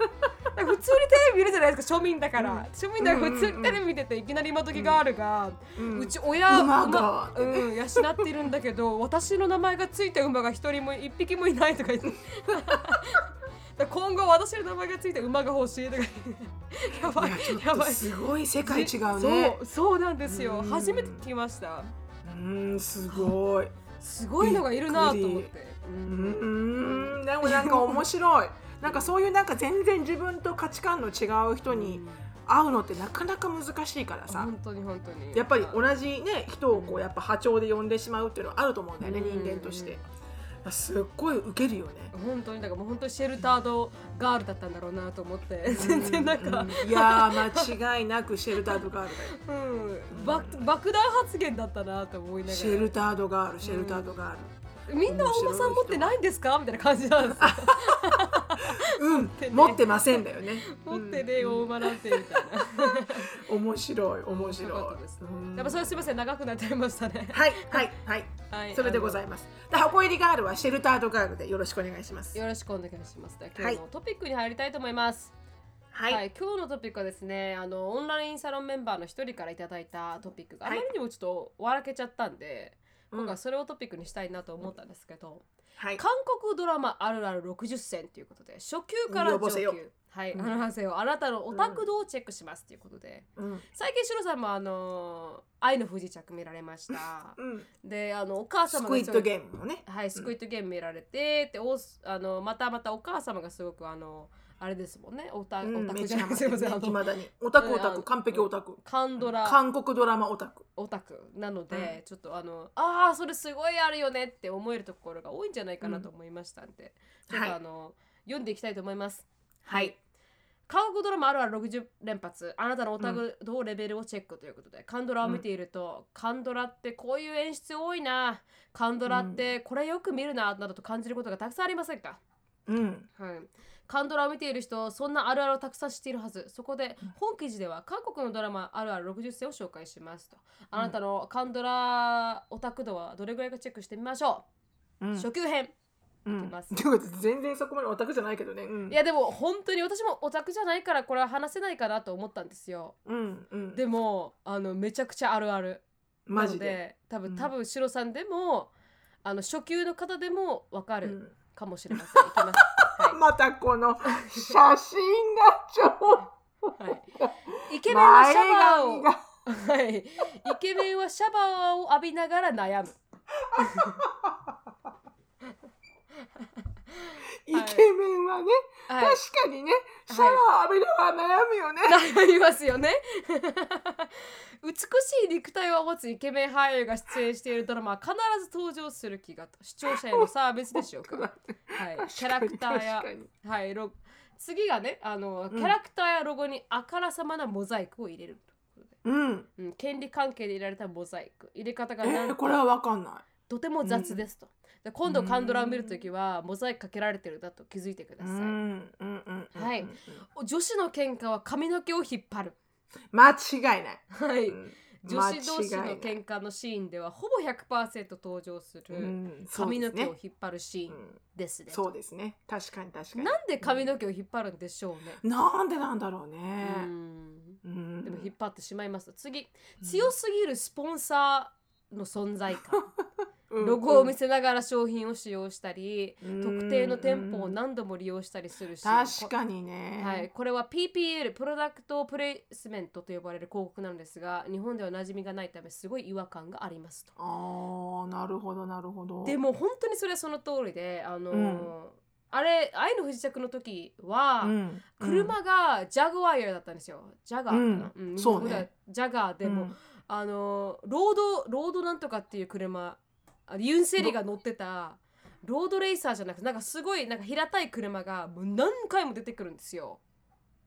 普通にテレビ見るじゃないですか庶民だから、うん。庶民だから普通にテレビ見てていきなり今時ガールが、ううん。ち親馬が。馬うん、養っているんだけど私の名前がついた馬が一人も一匹もいないとか言って。今後私の名前がついた馬が欲しいとかやばいいやばい。すごい世界違うね。そうそうなんですよ。うん。初めて聞きました。うんすごい。すごいのがいるなと思って、ううん。んでもなんか面白い。なんかそういうなんか全然自分と価値観の違う人に会うのってなかなか難しいからさ。本当に本当に。やっぱり同じね人をこうやっぱ波長で呼んでしまうっていうのはあると思うんだよねうん。人間として。すっごいウケるよね。本当に。だからもう本当にシェルタードガールだったんだろうなと思って。全然なんか、うん。いやー間違いなく シェルタードガールだよ。うん、爆爆弾発言だったなと思いながら。シェルタードガールシェルタードガールみんなお馬さん持ってないんですか？みたいな感じなんですよ。うん、持ってません。だよね。持ってね。え大馬なんてみたいな。面白い、面白い。よかったですうんやっぱそれすみません長くなっちゃいましたね。はい、はい、はい。はいそれでございまます。で箱入りガールはシェルタードガールでよろしくお願いします。よろしくお願いします。では今日のトピックに入りたいと思います。はい、はい、今日のトピックはですねあのオンラインサロンメンバーの一人からいただいたトピックがあはいまりにもちょっと笑けちゃったんで、うん今回それをトピックにしたいなと思ったんですけど、はい、韓国ドラマあるある60選ということで初級から上級。はい、うん。あのせよ。あなたのオタク度をチェックしますということで、うん、最近シロさんもあの愛の不時着見られました。うん、であのお母ス様がクイッドゲームもね。はい、スクイットゲーム見られて、でおあのまたまたお母様がすごくあのあれですもんね。オタ,、うん、オタクじゃない。ちゃハマっていま だに。オタクオタク、うん。完璧オタク。カンドラ。韓国ドラマオタク。オタク。なので、ちょっとあのああそれすごいあるよねって思えるところが多いんじゃないかなと思いましたんで、ちょっはいとあの、読んでいきたいと思います。はい。韓国ドラマあるある60連発。あなたのオタクどうレベルをチェックということで、カンドラを見ていると、カンドラってこういう演出多いな。カンドラってこれよく見るななどと感じることがたくさんありませんか、うん、はい、カンドラを見ている人そんなあるあるをたくさん知っているはず。そこで本記事では韓国のドラマあるある60選を紹介しますと。あなたのカンドラオタク度はどれぐらいかチェックしてみましょう、うん、初級編。うん。全然そこまでオタクじゃないけどね。うん、いやでも本当に私もオタクじゃないからこれは話せないかなと思ったんですよ。うん、うん。でもあのめちゃくちゃあるある。マジで。多分うん。多分シロさんでもあの初級の方でもわかるうん。かもしれません、いきます はまたこの写真が超い、はい、イケメンはシャ前ワーを。はい。イケメンはシャワーを浴びながら悩む。イケメンはね、はい。確かにねシャワー浴びるのは悩むよね、悩みますよね。美しい肉体を持つイケメン俳優が出演しているドラマは必ず登場する気がと視聴者へのサービスでしょうか。はい。キャラクターやはいロ次がねあの、んキャラクターやロゴにあからさまなモザイクを入れるうんうん、権利関係で入れられたモザイク入れ方がえー、これはわかんないとても雑ですと。で今度カンドラを見るときはモザイクかけられてるだと気づいてください。はい。女子の喧嘩は髪の毛を引っ張る。間違いない、はい。うん。女子同士の喧嘩のシーンではほぼ100%登場する髪の毛を引っ張るシーンうん。ですね。そうですね。確かに確かに。なんで髪の毛を引っ張るんでしょうね。なんでなんだろううね、ん。うん。でも引っ張ってしまいます。次、強すぎるスポンサーの存在感。ロゴを見せながら商品を使用したり、うん特定の店舗を何度も利用したりするし、確かにね、はい、これは PPL プロダクトプレイスメントと呼ばれる広告なんですが日本では馴染みがないためすごい違和感がありますと。ああなるほどなるほど。でも本当にそれはその通りであのーうん。あれ愛の不時着の時は、うん。車がジャグワイヤーだったんですよ。ジャガーかな、うん。ん。そうね。ジャガーでも、うん。あのーロードロードなんとかっていう車あユンセリが乗ってたロードレーサーじゃなくてなんかすごいなんか平たい車がもう何回も出てくるんですよ。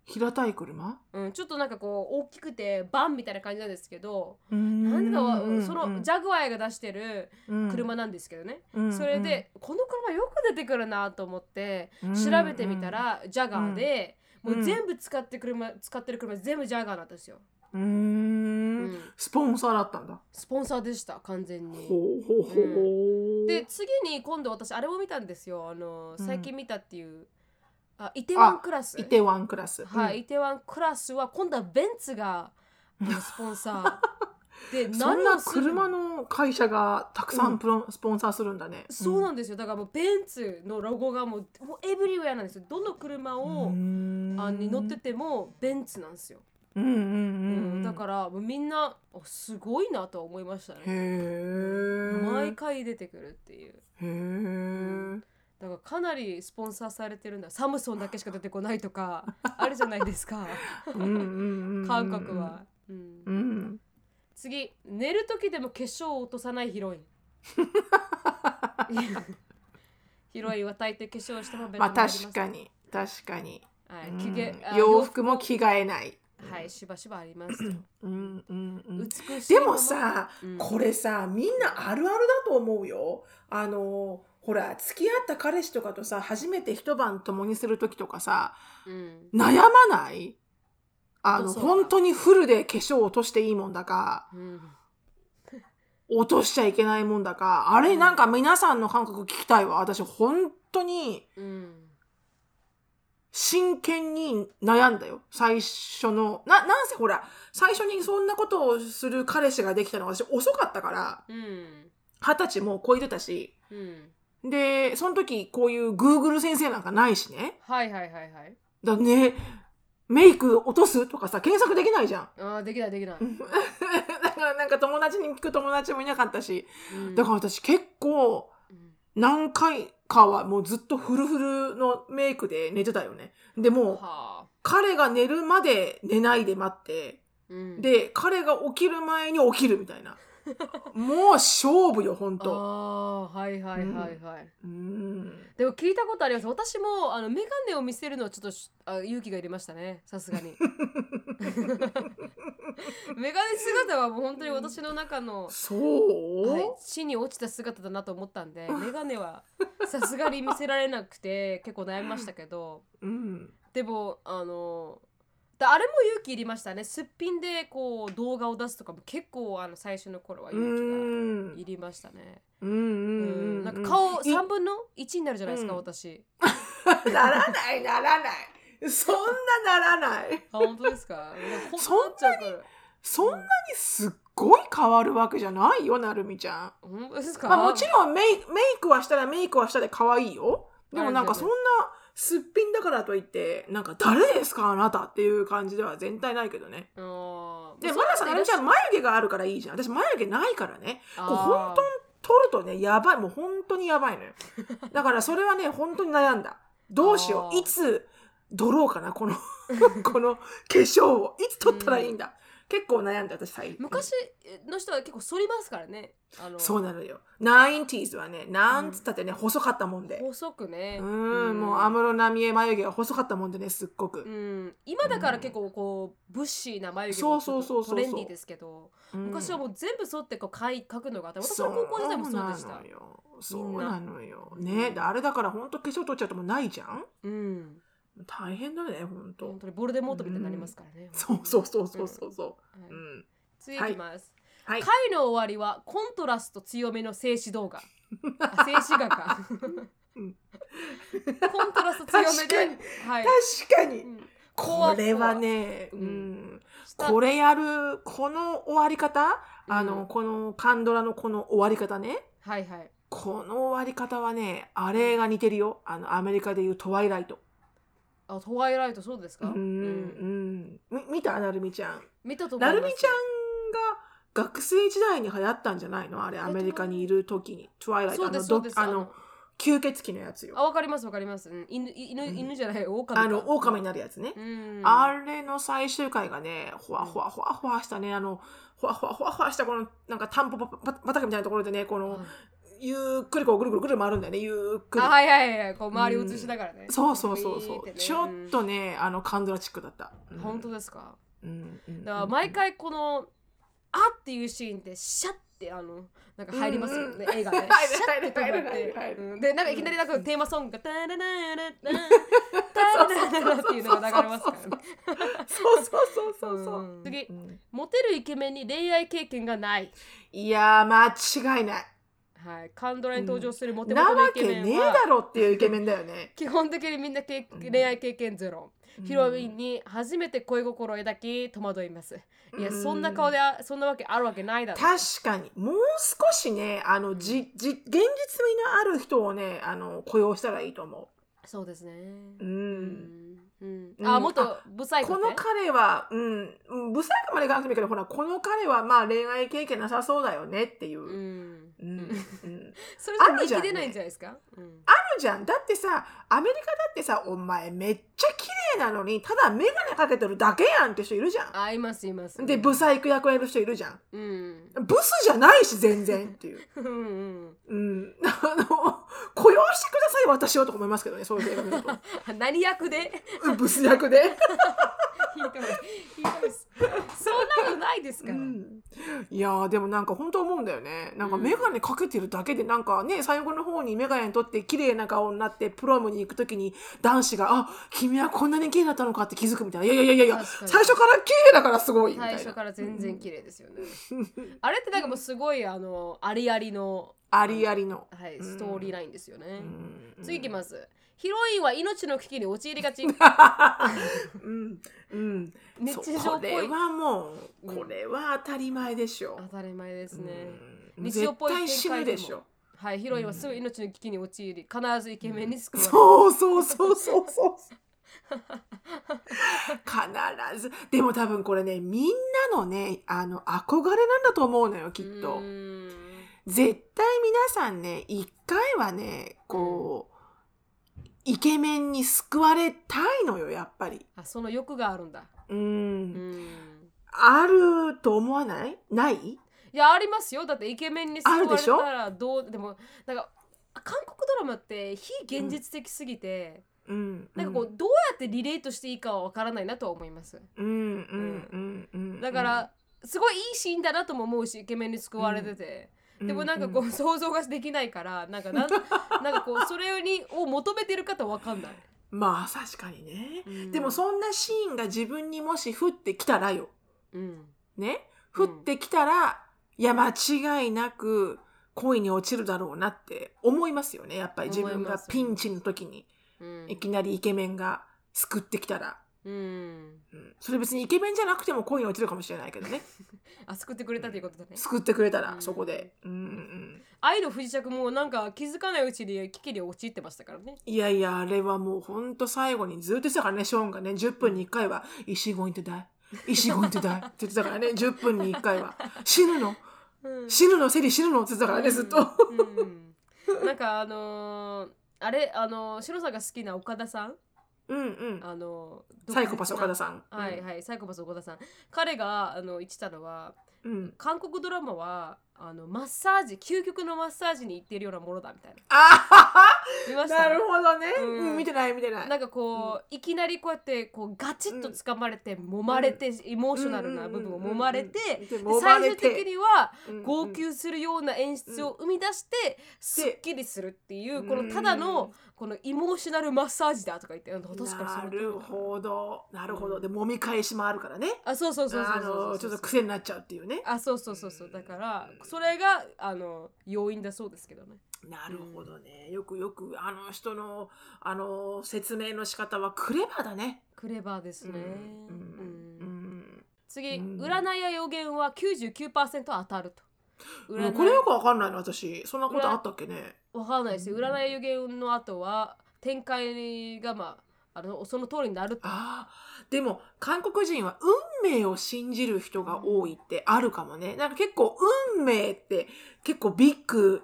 平たい車？うん、ちょっとなんかこう大きくてバンみたいな感じなんですけど、ななんでかはそのジャグワイが出してる車ななんですけどね、それで、この車よく出てくるなと思って調べてみた、ら、ジャガーで、うん。もう全部使って車使ってる車全部ジャガーなんですよ、うん。ううんん。スポンサーだったんだ。スポンサーでした完全に。ほうほうほう、で次に今度私あれを見たんですよ。あのうん。最近見たっていう、あイテワンクラス。イテワンクラス。はい、うん。イテワンクラスは今度はベンツが スポンサー。でそんな車の会社がたくさんプロ、スポンサーするんだね。そうなんですよ。だからもうベンツのロゴがもうもうエブリウェアなんですよ。どの車を、あに乗っててもベンツなんですよ、うんうんうん。だからみんなおすごいなと思いましたへねえ。毎回出てくるっていう。へえ。だからかなりスポンサーされてるんだ。サムソンだけしか出てこないとか あるじゃないですか。うんうんうんうん韓国は、うん。うん。次寝る時でも化粧を落とさないヒロイン。ヒロインは大抵化粧してもベッドま確かに。確かに。はい。洋服も着替えない。はいしばしばありますようんうんうん。美しいでもさ、うん。これさみんなあるあるだと思うよ。あのほら付き合った彼氏とかとさ初めて一晩共にする時とかさうん。悩まない？あの本当にフルで化粧落としていいもんだかうん。落としちゃいけないもんだかあれなんか皆さんの感覚聞きたいわ。私本当にうん真剣に悩んだよ。最初の。ななんせほら最初にそんなことをする彼氏ができたのは私遅かったから。うん二十歳もう超えてたし。うん。でその時こういうグーグル先生なんかないしね。はいはいはいはい。だね。メイク落とすとかさ検索できないじゃん。あーできないできない、だからなんか友達に聞く友達もいなかったし。うん。だから私結構うん。何回かはもうずっとフルフルのメイクで寝てたよね。でもうはあ。彼が寝るまで寝ないで待ってうん。で彼が起きる前に起きるみたいな。もう勝負よほんとあーはいはいはいはい、うん。でも聞いたことあります。私もあのメガネを見せるのはちょっとしあ勇気がいりましたね。さすがに メガネ姿はもう本当に私の中の、そう、はい、死に落ちた姿だなと思ったんで メガネはさすがに見せられなくて結構悩みましたけど。うん。でもあのだあれも勇気いりましたね。すっぴんでこう動画を出すとかも結構あの最初の頃はう勇ん気がいりましたね。うんなんか顔い3分の1になるじゃないですか、うん。私。ならないならないそんなならない。あ本当ですか？そんなにそんなにすっごい変わるわけじゃないよなるみちゃん。本当ですか、まあもちろんメイメイクはしたらメイクはしたで可愛いよ。でもなんかそんなすっぴんだからといってなんか誰ですかあなたっていう感じでは全体ないけどね。でまださなる。みちゃん眉毛があるからいいじゃん。私眉毛ないからね。こう本当に取るとねやばい。もう本当にやばいのよ。だからそれはね本当に悩んだ。どうしよう。いつ取ろうかなこの この化粧を。いつ取ったらいいんだ、結構悩んだ私最近。昔の人は結構反りますからね。あの。そうなのよ。90s はねなんつったってね、細かったもんで。細くね。うんもう安室奈美恵眉毛が細かったもんでねすっごく、うん、今だから結構こうブッシーな眉毛そうもそうそうそう。トレンディーですけどうん。昔はもう全部剃ってこう描い描くのが私の高校時代もそうでした。なのよそうなのよ。ねであれだから本当化粧取っちゃうともうないじゃん？うん大変だね本当。本当にボルデモートみたいになりますからね、そうそうそうそうそう。そうはい。うん。次いきます、はい。回の終わりはコントラスト強めの静止動画。あ静止画か。うん。コントラスト強めで。はい、確かに。うん。これはね、ううん。これやるこの終わり方？あの、うんこのカンドラのこの終わり方ね。はいはい。この終わり方はねあれが似てるよ。あのアメリカでいうトワイライトあトワイライトそうですか、うんうん。み見た？なるみちゃん。見たとなるみちゃんが学生時代に流行ったんじゃないの？あれアメリカにいる時に。トワイライトそうあのあの吸血鬼のやつよ。あわかりますわかります、うん、犬犬うん。犬じゃない狼か。あの狼になるやつね、うん。あれの最終回がね、ほわほわほわほわしたね、あの、ほわほわほわほわしたこの、なんかタンポポパ畑みたいなところでね、この、はいゆっくりこうぐるぐるぐる回るんだよね、ゆっくり。あ。はいはいはいこう周り映しながらね、そうそうそうそビーてね。う。ちょっとね、あの、カンドラチックだった。うん。本当ですか？うんうんだから毎回この「あ」っていうシーンってシャッてあのなんか入りますよね、映画で、入る入る入る入るう。ん。でなんかいきなりなんかテーマソングが「タララララタララララ」っていうのが流れますからねそうそうそうそうそう。うん次うんモテるイケメンに恋愛経験がない、いやー、間違いない。はい、カンドラに登場するモテなモテのイわけねえだろっていうイケメンだよね。基本的にみんなけ恋愛経験ゼロ、ヒロインに初めて恋心を抱き戸惑います。いや、うんそんな顔であそんなわけあるわけないだろ。確かに。もう少しねあのじじ現実味のある人をねあの雇用したらいいと思そうですね。う。ううんん、うん。うん。あもっとブサイクこの彼は、うん、うんブサイクまでいかなくてもいいけどほらこの彼はまあ恋愛経験なさそうだよねっていう。ううん。んうん。それじゃあるじゃんね。人気出ないんじゃないですか、うん。あるじゃん。だってさアメリカだってさお前めっちゃ綺麗なのにただ眼鏡かけてるだけやんって人いるじゃあいますいます。ん。でブサイク役やる人いるじゃん。うん。ブスじゃないし全然っていう。うんうんうん、あの雇用してください私をとか思いますけどねそういう映画見ると。何役で？うんブス役で、ひどい。ひどいです そんなのないですから、うん、いやーでもなんか本当思うんだよね。なんかうん。眼鏡かけてるだけでなんかね最後の方に眼鏡取って綺麗な顔になってプロムに行く時に男子が「あ君はこんなに綺麗だったのか」って気づくみたいな。いやいやいやいや最初から綺麗だからすごいみたいな。最初から全然綺麗ですよね、あれってなんかもうすごいあのありありの、ありありの、はい、うんストーリーラインですよね、うん。次いきますヒロインは命の危機に陥りがち。う んうん。日そう常っぽい。これはもううん。これは当たり前でしょ。当たり前ですね、うん。日常っぽい絶対死ぬでしょ。はいヒロインはすぐ命の危機に陥り必ずイケメンに救われる、そうそうそうそうそう。必ず。でも多分これねみんなのねあの憧れなんだと思うのよきっと。うーん。絶対皆さんね一回はねこう、イケメンに救われたいのよやっぱり。あその欲があるんだ。うん、うん。あると思わない？ない？いやありますよ。だってイケメンに救われたらどうでもなんか韓国ドラマって非現実的すぎて、うん。なんかこうどうやってリレートしていいかはわからないなとは思います。うんうんうんうん。だから、すごいいいシーンだなとも思うしイケメンに救われてて、でもなんかこう、想像ができないからなんかなん なんかこうそれにを求めてる方わかんない、まあ確かにね、うん。でもそんなシーンが自分にもし降ってきたらよ。うん。ね？うん。降ってきたら、いや間違いなく恋に落ちるだろうなって思いますよね。やっぱり自分がピンチの時に。うん。いきなりイケメンが救ってきたら、うん。うん。それ別にイケメンじゃなくても恋に落ちるかもしれないけどね。あ救ってくれたということだね救ってくれたら、うん。そこで、うんうん愛の不時着もなんか気づかないうちに危機に陥ってましたからね。いやいやあれはもうほんと最後にずっと言ってたからねショーンがね。10分に1回は「Is she going to die? Is she going to die?」って言ってたからね。10分に1回は「死ぬの？うん。死ぬの？セリ死ぬの?」って言ってたからねずっと。うんうん。なんかあのーあれあのーシロさんが好きな岡田さんうんうんあのーサイコパス岡田ささん。はいはいサイコパス岡田さん彼があの言ってたのはうん。韓国ドラマはあのマッサージ究極のマッサージに行ってるようなものだみたいな。あは見ました？はなるほどね、うん。うん見てない見てない。なんかこう、いきなりこうやってこうガチッと掴まれて、揉まれて、エモーショナルな部分を揉まれて、でうんうん。うんうん最終的にはうんうん号泣するような演出を生み出して、すっきりするっていうこのただのこのエモーショナルマッサージだとか言って確かにそなのるほど。なるほど。で揉み返しもあるからね。あそうそうそうそうあそうそうのちょっと癖になっちゃうっていうね。あそうそうそうそう。だからそれがあの要因だそうですけどね。なるほどね。よくよくあの人のあの説明の仕方はクレバーだね。クレバーですね、うん。うん。うん。次、うん。占いや予言は99%当たると。うんこれよくわかんないの私。そんなことあったっけね。わかんないですよ。うん。占い予言の後は展開がまああのその通りになると。あー。でも韓国人は運命を信じる人が多いってあるかもね。なんか結構運命って結構ビッグ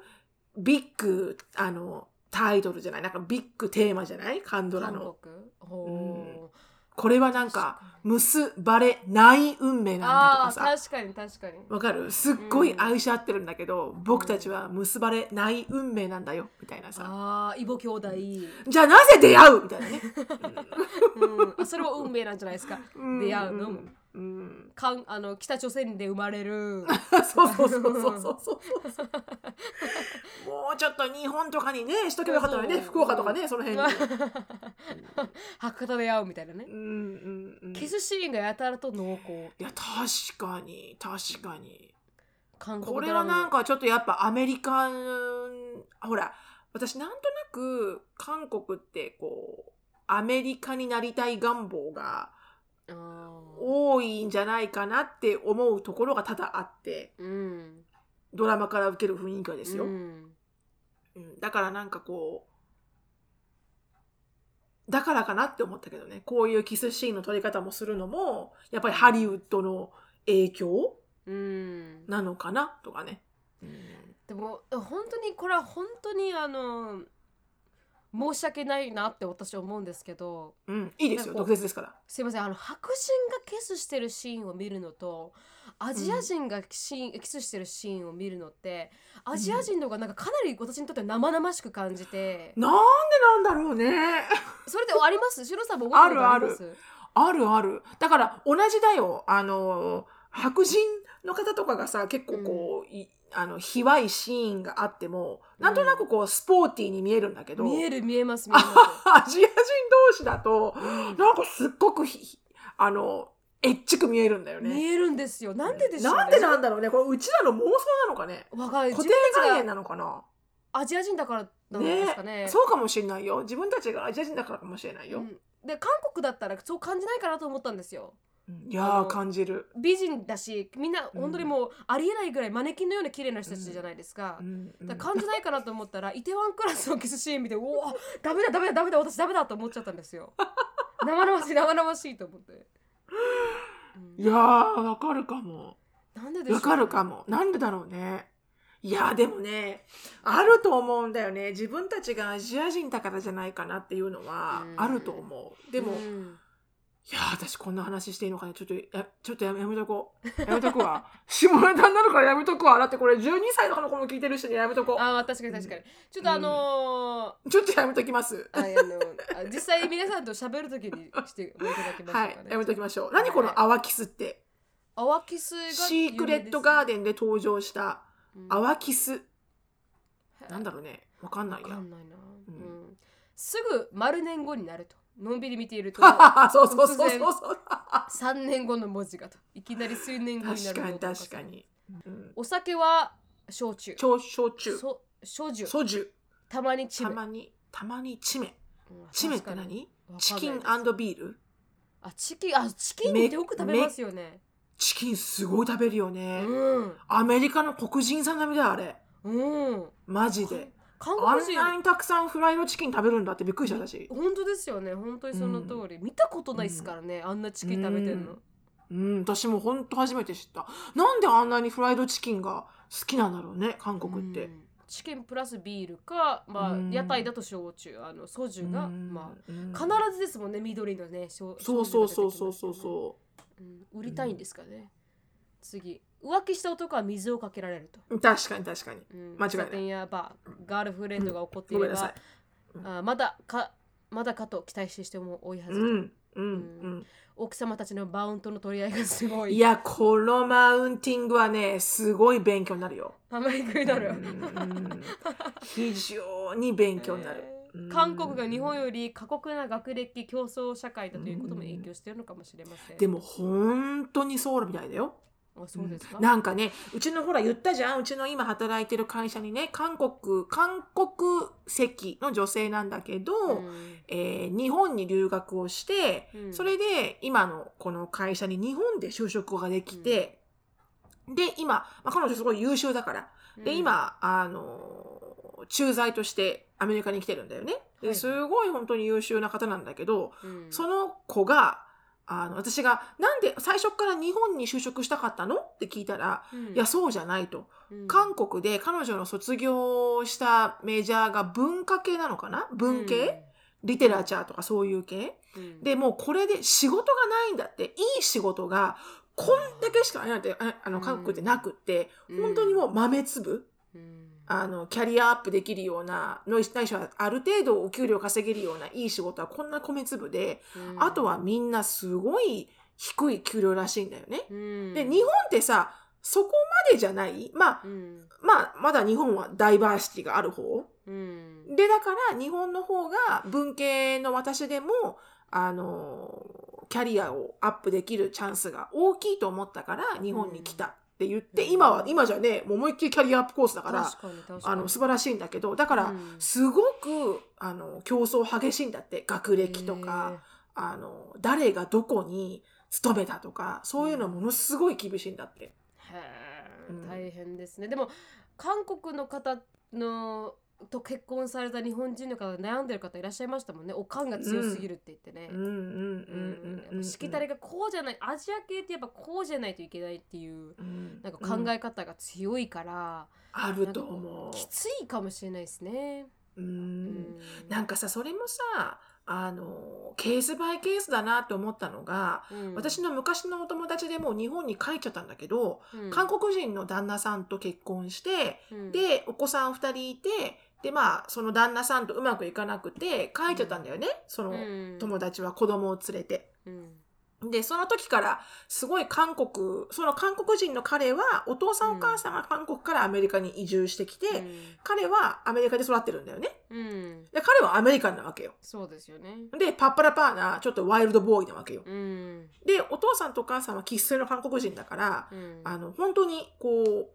ビッグあのタイトルじゃない？なんかビッグテーマじゃない？カンドラ韓の国？ほうこれはなんか結ばれない運命なんだとかさ。確かに確かに。わかる？すっごい愛し合ってるんだけど、僕たちは結ばれない運命なんだよみたいなさ。ああイボ兄弟、じゃあなぜ出会う？みたいなね。うん、あそれは運命なんじゃないですか。うん。出会うの？もうんうん。かんあの北朝鮮で生まれる。そうそうそうそうそうそう。もうちょっと日本とかにねしとけばよかったのにね福岡とかねその辺に、博多で会うみたいなね。うんうんうん、キスシーンがやたらと濃厚。いや確かに確かに。韓国これはなんかちょっとやっぱアメリカンほら私なんとなく韓国ってこうアメリカになりたい願望が多いんじゃないかなって思うところが多々あって。うんドラマから受ける雰囲気はですよ、うん。うん。だからなんかこうだからかなって思ったけどね。こういうキスシーンの撮り方もするのもやっぱりハリウッドの影響？うん。なのかな？とかね、でも本当にこれは本当にあの申し訳ないなって私は思うんですけどうん、いいですよ。毒舌ですから。すいませんあの白人がキスしてるシーンを見るのとアジア人がシーン、キスしてるシーンを見るのってアジア人の方がなんかかなり私にとっては生々しく感じて、なんでなんだろうね。それであります？シロさんも思ったことあります？ある。あるだから同じだよ。あの白人の方とかがさ結構こう、いあの卑猥いシーンがあってもなんとなくこうスポーティーに見えるんだけど、見える見えます見えます。アジア人同士だとうん。なんかすっごくひあのエッチく見えるんだよね。見えるんですよ。なんででしょうね。なんでなんだろうね。これうちらの妄想なのかね。わかんない。固定概念がなのかな。アジア人だからなんですかね。そうかもしれないよ。自分たちがアジア人だからかもしれないよ、うん。で韓国だったらそう感じないかなと思ったんですよいや感じる、美人だしみんなうん。本当にもうありえないぐらいマネキンのような綺麗な人たちじゃないですか,、だから感じないかなと思ったらイテワンクラスのキスシーン見ておおダメだダメだダメだ私ダメだと思っちゃったんですよ。生々しい生々しいと思って、うん。いやーわかるかも。なんででしょうわかるかも。なんでだろうね。いやでもねあると思うんだよね。自分たちがアジア人だからじゃないかなっていうのはうん。あると思う。でも、いうんやー私こんな話していいのかね。ちょっとやちょっとやめやめとこう。やめとくわ。下ネタになるからやめとくわ。だってこれ12歳の子も聞いてる人にやめとこあー確かに確かに。ちょっとあのうちょっとやめときます。ーああのあ実際皆さんと喋るときにしていただきましょうかね、はいやめときましょう。何この淡キスって？淡キスがシークレットガーデデンで登場したン淡キス。なんだろうね。わかんないや。わかんないな、ううんん。すぐ丸年後になるとのんびり見ていると そうそうそうそう。そう3年後の文字がといきなり数年後になる確かに確かに、うん、お酒は焼酎。超焼酎。そ焼酎。ソジュたまにチメたまにたまにチメうんチメって何？チキンビールあチキンあチキンよく食べますよね。チキンすごい食べるよね、うん。アメリカの黒人さん並みだよあれ。うん。マジで韓あ国人。んなにたくさんフライドチキン食べるんだってびっくりした私。本当ですよね。本当にその通り、見たことないですからね、あんなチキン食べてんの、うん。私も本当初めて知った。なんであんなにフライドチキンが好きなんだろうね韓国って、うん。チキンプラスビールか、まあうん。屋台だと焼酎あのソジュが、うん。まうん。あ、必ずですもんね緑のね焼そうそうそうそうそう焼酎が出てきますけどそうん。売りたいんですかね、次浮気した男は水をかけられると、う確かに確かに。うん、間違いない。やバーガールフレンドが怒っていればごめんなさい、あまだかまだかと期待して人も多いはず、うんうんうん。奥様たちのバウントの取り合いがすごい。いやこのマウンティングはねすごい勉強になるよ。あまり食いなる、うん 非常に勉強になる、韓国が日本より過酷な学歴競争社会だということも影響しているのかもしれません。でも本当にそうみたいだよあそうですか、なんかねうちのほら言ったじゃん。うちの今働いてる会社にね韓国韓国籍の女性なんだけど、うん。えー日本に留学をして、うん。それで今のこの会社に日本で就職ができて、で今、まあ、彼女すごい優秀だから。でうん。今あの駐在としてアメリカに来てるんだよね。はいですごい本当に優秀な方なんだけど、うん。その子があの私が「なんで最初から日本に就職したかったの?」って聞いたら「うん。いやそうじゃない」と。うん。韓国で彼女の卒業したメジャーが文化系なのかな？文系、リテラチャーとかそういう系？うん。でもうこれで仕事がないんだって。いい仕事がこんだけしかないなんてああの韓国ってなくって、うん。本当にもう豆粒？うんあのキャリアアップできるようなのないしはある程度お給料稼げるようないい仕事はこんな米粒で、うん。あとはみんなすごい低い給料らしいんだよね。うん。で日本ってさそこまでじゃない？まあうん。まあまだ日本はダイバーシティがある方。うん。でだから日本の方が文系の私でもあのキャリアをアップできるチャンスが大きいと思ったから日本に来たっって言って、今は今じゃねもう思いっきりキャリアアップコースだからあの素晴らしいんだけどだからうん。すごくあの競争激しいんだって学歴とかあの誰がどこに勤めたとかそういうのものすごい厳しいんだって。へ大変ですね、でも韓国の方のと結婚された日本人の方悩んでる方いらっしゃいましたもんね。おかんが強すぎるって言ってね、しきたりがこうじゃないアジア系ってやっぱこうじゃないといけないっていううん。なんか考え方が強いから、あると思きついかもしれないですね。う。ううん。んなんかさそれもさあのケースバイケースだなって思ったのが、うん。私の昔のお友達でもう日本に帰っちゃったんだけど、うん。韓国人の旦那さんと結婚して、うん。でお子さん2人いてでまあその旦那さんとうまくいかなくて帰っちゃったんだよね、そのうん友達は子供を連れて。うんでその時からすごい韓国その韓国人の彼はお父さんお母さんが韓国からアメリカに移住してきて、彼はアメリカで育ってるんだよね。うんうんで彼はアメリカンなわけよ。そうですよね。でパッパラパーなちょっとワイルドボーイなわけよ。うんでお父さんとお母さんは生粋の韓国人だから、うんあの本当にこう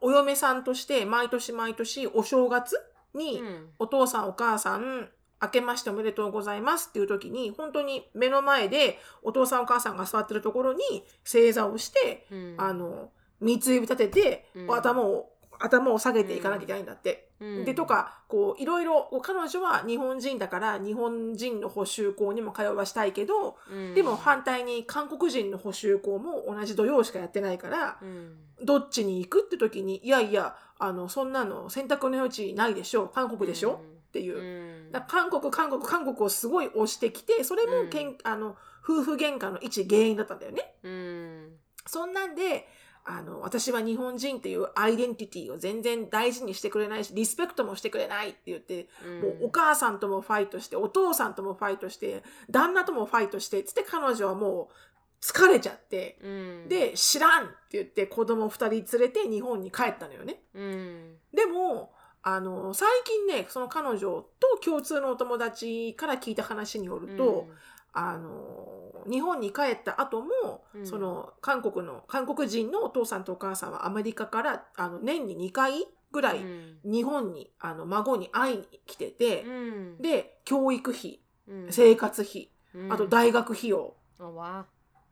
お嫁さんとして毎年毎年お正月に、うん。お父さんお母さん明けましておめでとうございますっていう時に本当に目の前でお父さんお母さんが座ってるところに正座をして、うん。あの三つ指立てて、うん。頭を頭を下げていかなきゃいけないんだって。うん。でとかこういろいろ彼女は日本人だから日本人の補習校にも通わしたいけど、うん。でも反対に韓国人の補習校も同じ土曜しかやってないから、うん。どっちに行くって時にいやいやあのそんなの選択の余地ないでしょ韓国でしょ、っていう。う。ん。だ韓国韓国韓国をすごい押してきてそれもけん、あの夫婦喧嘩の一原因だったんだよね。うん。そんなんであの私は日本人っていうアイデンティティを全然大事にしてくれないしリスペクトもしてくれないって言って、もうお母さんともファイトしてお父さんともファイトして旦那ともファイトしてつって彼女はもう疲れちゃって。うん。で知らんって言って子供2人連れて日本に帰ったのよね。うん。でもあの最近ねその彼女と共通のお友達から聞いた話によると、あの日本に帰った後も、うん。その韓国の韓国人のお父さんとお母さんはアメリカからあの年に2回ぐらいうん。日本にあの孫に会いに来てて、うん。で教育費うん。生活費、うん。あと大学費用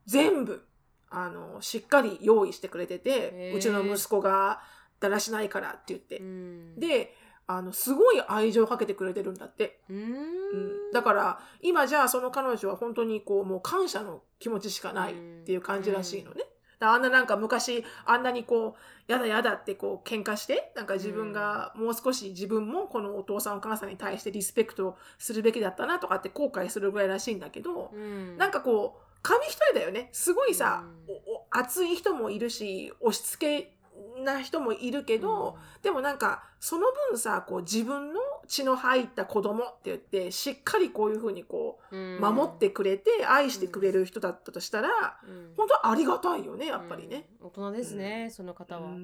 全部あのしっかり用意してくれててうちの息子がだらしないからって言って、うん。であのすごい愛情をかけてくれてるんだって。うん。うん。だから今じゃあその彼女は本当にこうもう感謝の気持ちしかないっていう感じらしいのね。あんななんか昔あんなにこうやだやだってこう喧嘩してなんか自分がもう少し自分もこのお父さんお母さんに対してリスペクトするべきだったなとかって後悔するぐらいらしいんだけど、うん。なんかこう紙一重だよね。すごいさ、熱い人もいるし押し付けな人もいるけど、でもなんかその分さこう自分の血の入った子供って言ってしっかりこういうふうにこうん。う守ってくれて愛してくれる人だったとしたらうん。本当ありがたいよねやっぱりね。うん。大人ですねそのう方は。ん。う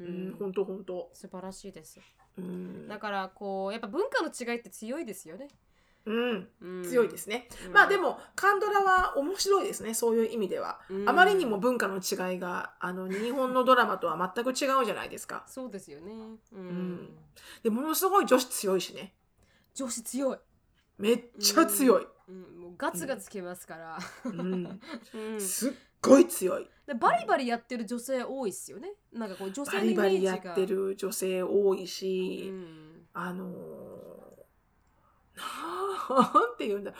うんん。本当本当。素晴らしいです。うん。だからこうやっぱ文化の違いって強いですよねうん。うん。強いですね。うん。まあでもカンドラは面白いですねそういう意味では。うん。あまりにも文化の違いがあの日本のドラマとは全く違うじゃないですか。そうですよね。うん。ん。でものすごい女子強いしね。女子強い。めっちゃ強い。うん。もうガツガツきますから。うん。うん。すっごい強い。でバリバリやってる女性多いっすよね。なんかこう女性バリバリやってる女性多いし、うんあのー、なん て言うんだ。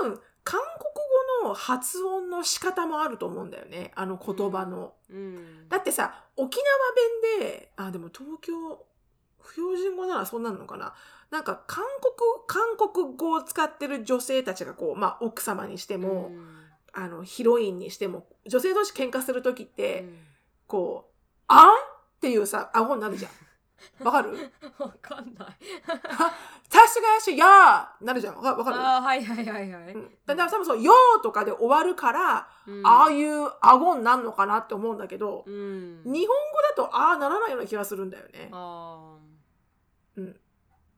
多分韓国語の発音の仕方もあると思うんだよね。あの言葉の。うん。だってさ沖縄弁であでも東京不標準語ならそうなるのかな。なんか韓国韓国語を使ってる女性たちがこう、まあ、奥様にしても、うん。あのヒロインにしても女性同士喧嘩する時って、うん。こう「あん?」っていうさ顎になるじゃん。わかる？わかんない さすがしやーなるじゃん。わかる？あーはいはいはいはい、うん。だから多分そう、よーとかで終わるから、うん。ああいう顎になるのかなって思うんだけど、うん。日本語だとああならないような気がするんだよね。あ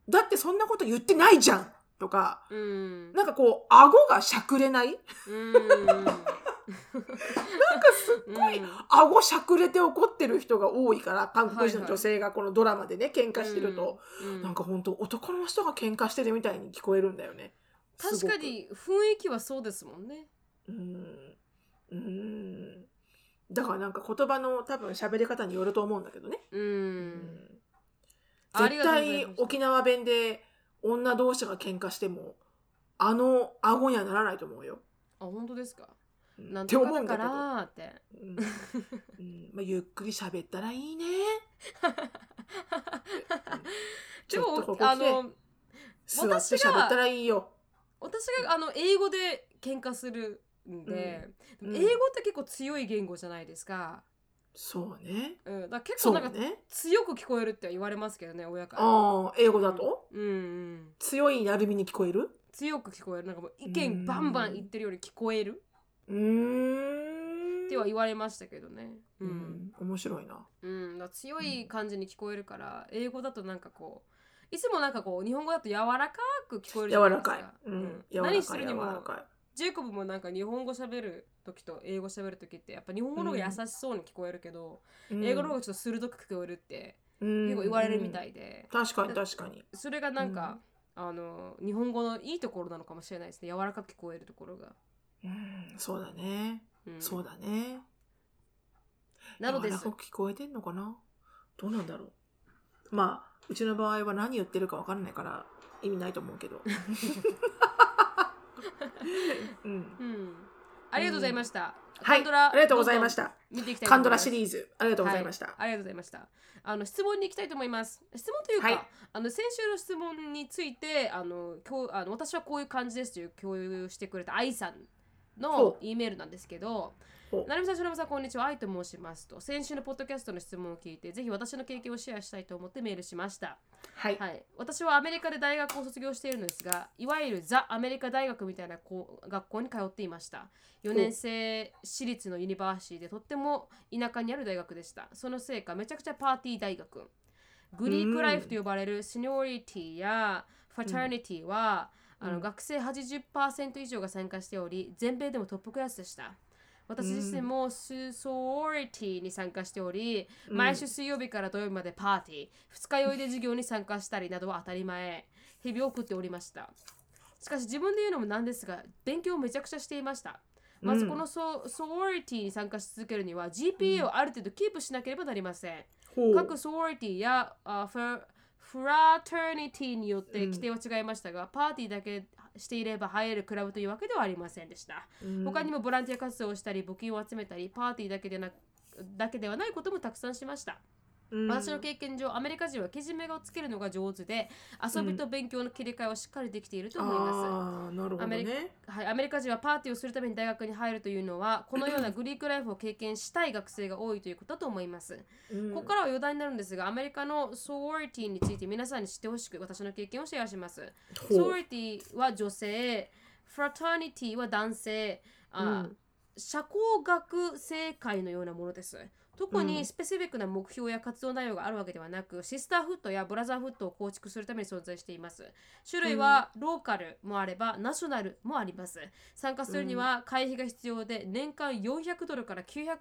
だってそんなこと言ってないじゃんとか、ーうん。なんかこう、顎がしゃくれない？うんすっごいうん。顎しゃくれて怒ってる人が多いから韓国人の女性がこのドラマでね喧嘩してると、うんなんか本当男の人が喧嘩してるみたいに聞こえるんだよね。確かに雰囲気はそうですもんね。うん。うん。だからなんか言葉の多分喋り方によると思うんだけどね、う。うん。絶対沖縄弁で女同士が喧嘩してもあの顎にはならないと思うよ。あ、本当ですか？うんなんとかだか思うんだけど、らって。うんうんまあ、ゆっくり喋ったらいいね。ち でもょっとここあの座って喋ったらいいよ。私があの英語で喧嘩するんで、うん英語って結構強い言語じゃないですか。そうね。うん、だ結そ構なんか。強く聞こえるって言われますけどね、親から。ああ、英語だと？うんうん。強いなるみに聞こえる？強く聞こえる。なんかもう意見バンバン言ってるより聞こえるうーん。っては言われましたけどね。う。うんん、面白いな。うん、だ強い感じに聞こえるから、英語だとなんかこう、いつもなんかこう、日本語だと柔らかく聞こえるじゃないですか。柔らかい。うん、柔らかい。何するにもジェイコブもなんか日本語喋る時と英語喋る時ってやっぱ日本語の方が優しそうに聞こえるけど、い。うん英語の方がちょっと鋭く聞こえるってうん結構言われるみたいで、確かに確かに。それがなんか、あの日本語のいいところなのかもしれないですね柔らかく聞こえるところが、うん、そうだね。うんそうだね。なのです聞こえてんのかな？どうなんだろう。まあ、うちの場合は何言ってるか分かんないから意味ないと思うけど。うん。うんありがとうございました、はい、ありがとうございました。見ていきたいとカンドラシリーズ、ありがとうございました。はい、ありがとうございましたあの質問に行きたいと思います質問というか、はいあの先週の質問についてあの今日あの私はこういう感じですという共有してくれた愛さんの E メールなんですけどなるみさん、しのぶさん、こんにちは。愛と申しますと。先週のポッドキャストの質問を聞いて、ぜひ私の経験をシェアしたいと思ってメールしました。はい。はい、私はアメリカで大学を卒業しているのですが、いわゆるザ・アメリカ大学みたいなこう学校に通っていました。4年制私立の university でとっても田舎にある大学でした。そのせいか、めちゃくちゃパーティー大学。 Greek life と呼ばれる sorority や fraternity は、あの学生80%以上が参加しており、全米でもトップクラスでした。私自身も sorority に参加しており、毎週水曜日から土曜日までパーティー、二日酔いで授業に参加したりなどは当たり前、日々を送っておりました。しかし自分で言うのもなんですが、勉強をめちゃくちゃしていました。まずこのソ,、ソーリティに参加し続けるには GPA をある程度キープしなければなりません。ほう各ソーリティやあファフラターニティによって規定は違いましたが、パーティーだけしていれば入れるクラブというわけではありませんでした。他にもボランティア活動をしたり、募金を集めたり、パーティーだけでなだけではないこともたくさんしました。うん私の経験上、アメリカ人はけじめをつけるのが上手で、遊びと勉強の切り替えをしっかりできていると思います。ああ、なるほどアメリね。はい、アメリカ人はパーティーをするために大学に入るというのはこのようなグリークライフを経験したい学生が多いということだと思います。うんここからは余談になるんですがアメリカのソーリティについて皆さんに知ってほしく私の経験をシェアします。ほうソーリティは女性、フラターニティは男性、あうん社交学生会のようなものです。特にスペシフィックな目標や活動内容があるわけではなく、シスターフットやブラザーフットを構築するために存在しています。種類はローカルもあれば、ナショナルもあります。参加するには会費が必要で、年間400ドルから900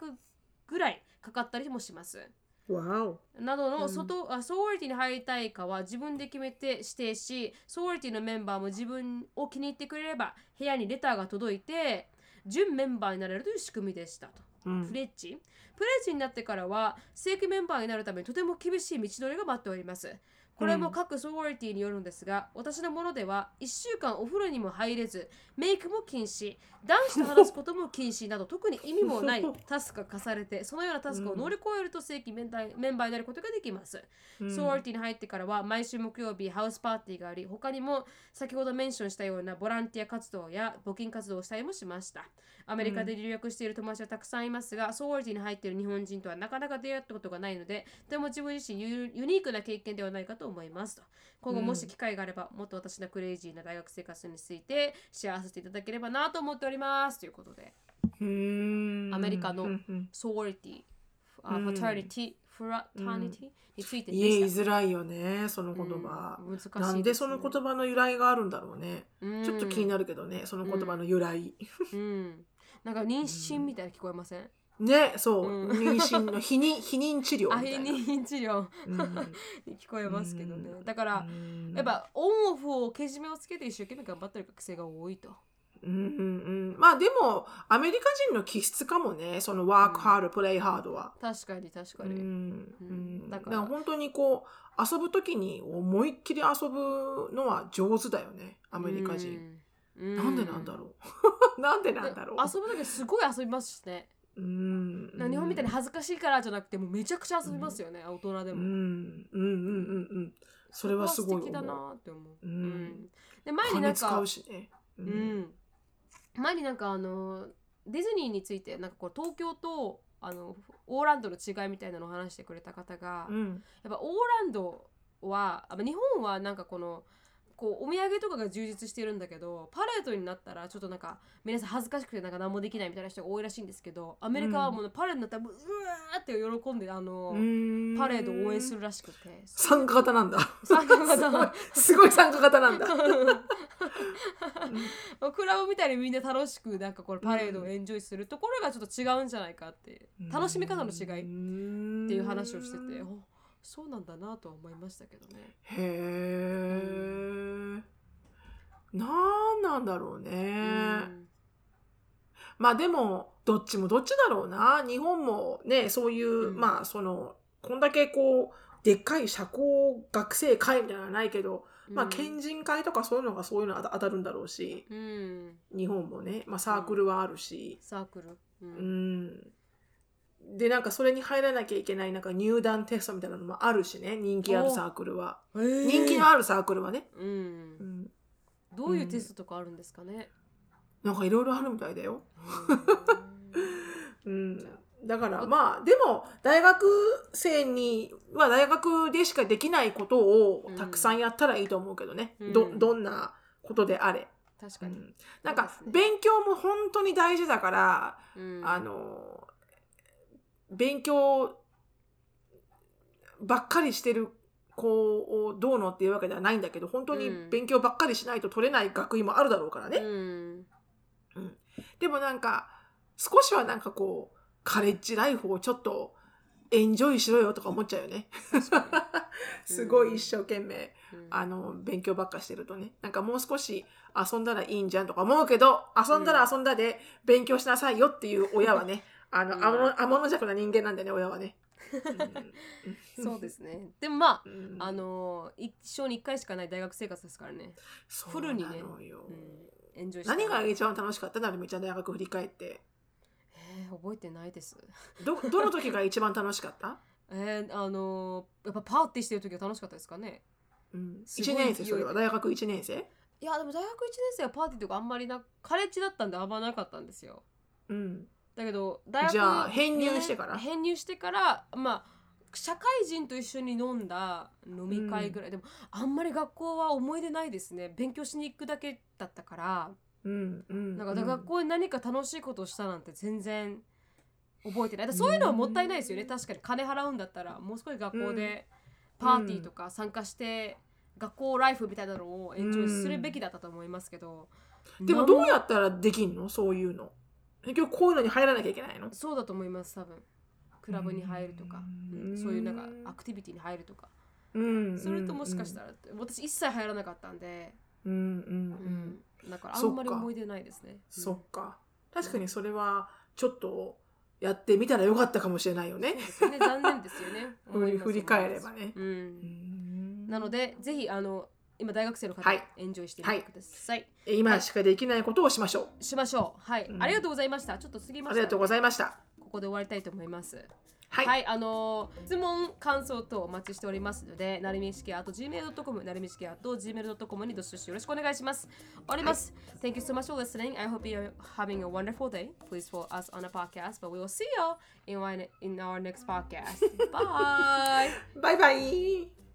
ぐらいかかったりもします。わお。などの外、あソーリティに入りたいかは自分で決めて指定し、ソーリティのメンバーも自分を気に入ってくれれば部屋にレターが届いて、準メンバーになれるという仕組みでしたと。プレッチプレッジになってからは正規メンバーになるためにとても厳しい道のりが待っております。これも各ソーリティによるんですが、私のものでは1週間お風呂にも入れず、メイクも禁止、男子と話すことも禁止など特に意味もない タスクが課されて、そのようなタスクを乗り越えると正規メンバーメンバーになることができます。ソーリティに入ってからは毎週木曜日ハウスパーティーがあり、他にも先ほどメンションしたようなボランティア活動や募金活動をしたりもしました。アメリカで留学している友達はたくさんいますが、 sorority に入っている日本人とはなかなか出会ったことがないので、とても自分自身ユユニークな経験ではないかと思いますと。今後もし機会があれば、もっと私のクレイジーな大学生活についてシェアさせていただければなと思っております。ということで、うんアメリカの sorority、あ fraternity、fraternityについてで言い。づらいよね、その言葉。うん難しいねなんでその言葉の由来があるんだろうね。うんちょっと気になるけどね、その言葉の由来。うんなんか妊娠みたいな聞こえません、ねそう、うん。妊娠の避妊避妊治療あみたいな。妊娠治療。うん。に 聞こえますけどね、うん。だから、うん。やっぱオンオフをけじめをつけて一生懸命頑張ってる学生が多いと。うんうんうん、まあでもアメリカ人の気質かもね。そのワークハード、プレイハードは。確かに確かに。うん。ううん。ん、だかだからら本当にこう遊ぶ時に思いっきり遊ぶのは上手だよね。アメリカ人。うん。なんでなんだろう。なんでなんだろう。遊ぶ時すごい遊びますしね。うん。日本みたいに恥ずかしいからじゃなくてもうめちゃくちゃ遊びますよね、大人でも。うん。うん。うん。うん。うん。それはすごい素敵だなって思う。うん。で前になんか金使う、しね。ううん、前になんかあのディズニーについてなんかこう東京とあのオーランドの違いみたいなのを話してくれた方が、うん。やっぱオーランドはあ日本はなんかこのこうお土産とかが充実してるんだけどパレードになったらちょっとなんか皆さん恥ずかしくてなんか何もできないみたいな人が多いらしいんですけどアメリカはもうパレードになったらもううわーって喜んであの、うん。パレードを応援するらしくて。参加型なんだ。参加型。すごい参加型なんだ。クラブみたいにみんな楽しくなんかこのパレードをエンジョイするところがちょっと違うんじゃないかって楽しみ方の違いっていう話をしてておそうなんだなとは思いましたけどね。へえ。なんなんだろうね。うん。まあでもどっちもどっちだろうな。日本もねそういう、うん。まあそのこんだけこうでっかい社交学生会みたいなのはないけど、まあ県人会とかそういうのがそういうの当たるんだろうし。うん、日本もね、まあ、サークルはあるし、サークル、ううんんでなんかそれに入らなきゃいけないなんか入団テストみたいなのもあるしね人気あるサークルは、人人気のあるサークルはね、うん。う、ん、どういうテストとかあるんですかね？なんかいろいろあるみたいだよ。うん。うん、だからまあでも大学生には大学でしかできないことをたくさんやったらいいと思うけどね、うん。どどんなことであれ、確かに。うん、なんか勉強も本当に大事だから、うん。あの勉強ばっかりしてる子をどうのっていうわけではないんだけど本当にうん。勉強ばっかりしないと取れない学位もあるだろうからね、うん。でもなんか少しはなんかこうカレッジライフをちょっとエンジョイしろよとか思っちゃうよね。すごい一生懸命うん。あの勉強ばっかしてるとね。なんかもう少し遊んだらいいんじゃんとか思うけど遊んだら遊んだで勉強しなさいよっていう親はねあのうんあの天の弱な人間なんでね親はね。そうですね。でもまあ、うんあの一生に一回しかない大学生活ですからね。フルにねなのようん、エンジョイして。何が一番楽しかった？なるみちゃん大学振り返ってえー覚えてないです。どどの時が一番楽しかった、えー、あのやっぱパーティーしてる時は楽しかったですかね。うん、すごい1年生それは大学1年生？いやでも大学1年生はパーティーとかあんまりなカレッジだったんであんまなかったんですよ。うんだけど大学じゃあ編入してから？ね編入してからまあ社会人と一緒に飲んだ飲み会ぐらい、でもあんまり学校は思い出ないですね。勉強しに行くだけだったから。うんうんなんか学校で何か楽しいことをしたなんて全然覚えてない。だそういうのはもったいないですよね。確かに金払うんだったらもう少し学校でパーティーとか参加して学校ライフみたいなのをエンジョイするべきだったと思いますけど、でもどうやったらできんの？そういうの結局こういうのに入らなきゃいけないの？そうだと思います多分。クラブに入るとか、うん。うんそういうなんかアクティビティに入るとか、うんそれともしかしたら、私一切入らなかったんで、うんうんうん、うん。だからあんまり思い出ないですね。そっか。確かにそれはちょっとやってみたらよかったかもしれないようんねね。残念で すよね。振り返ればね。う。うんん。なのでぜひあの今大学生の方、はいエンジョイしてみてください。今しかできないことをしましょう、しましょう。はい、うんありがとうございました。ちょっと過ぎました、ありがとうございましたここで終わりたいと思います。はい、はい、あのー質問、感想等お待ちしておりますので、なるみしきあと gmail.com、なるみしきあと gmail.com にどしどしよろしくお願いします。終わります。Thank you so much for listening. I hope you're having a wonderful day. Please follow us on a podcast, but we will see you in, in our next podcast. Bye! バイバイ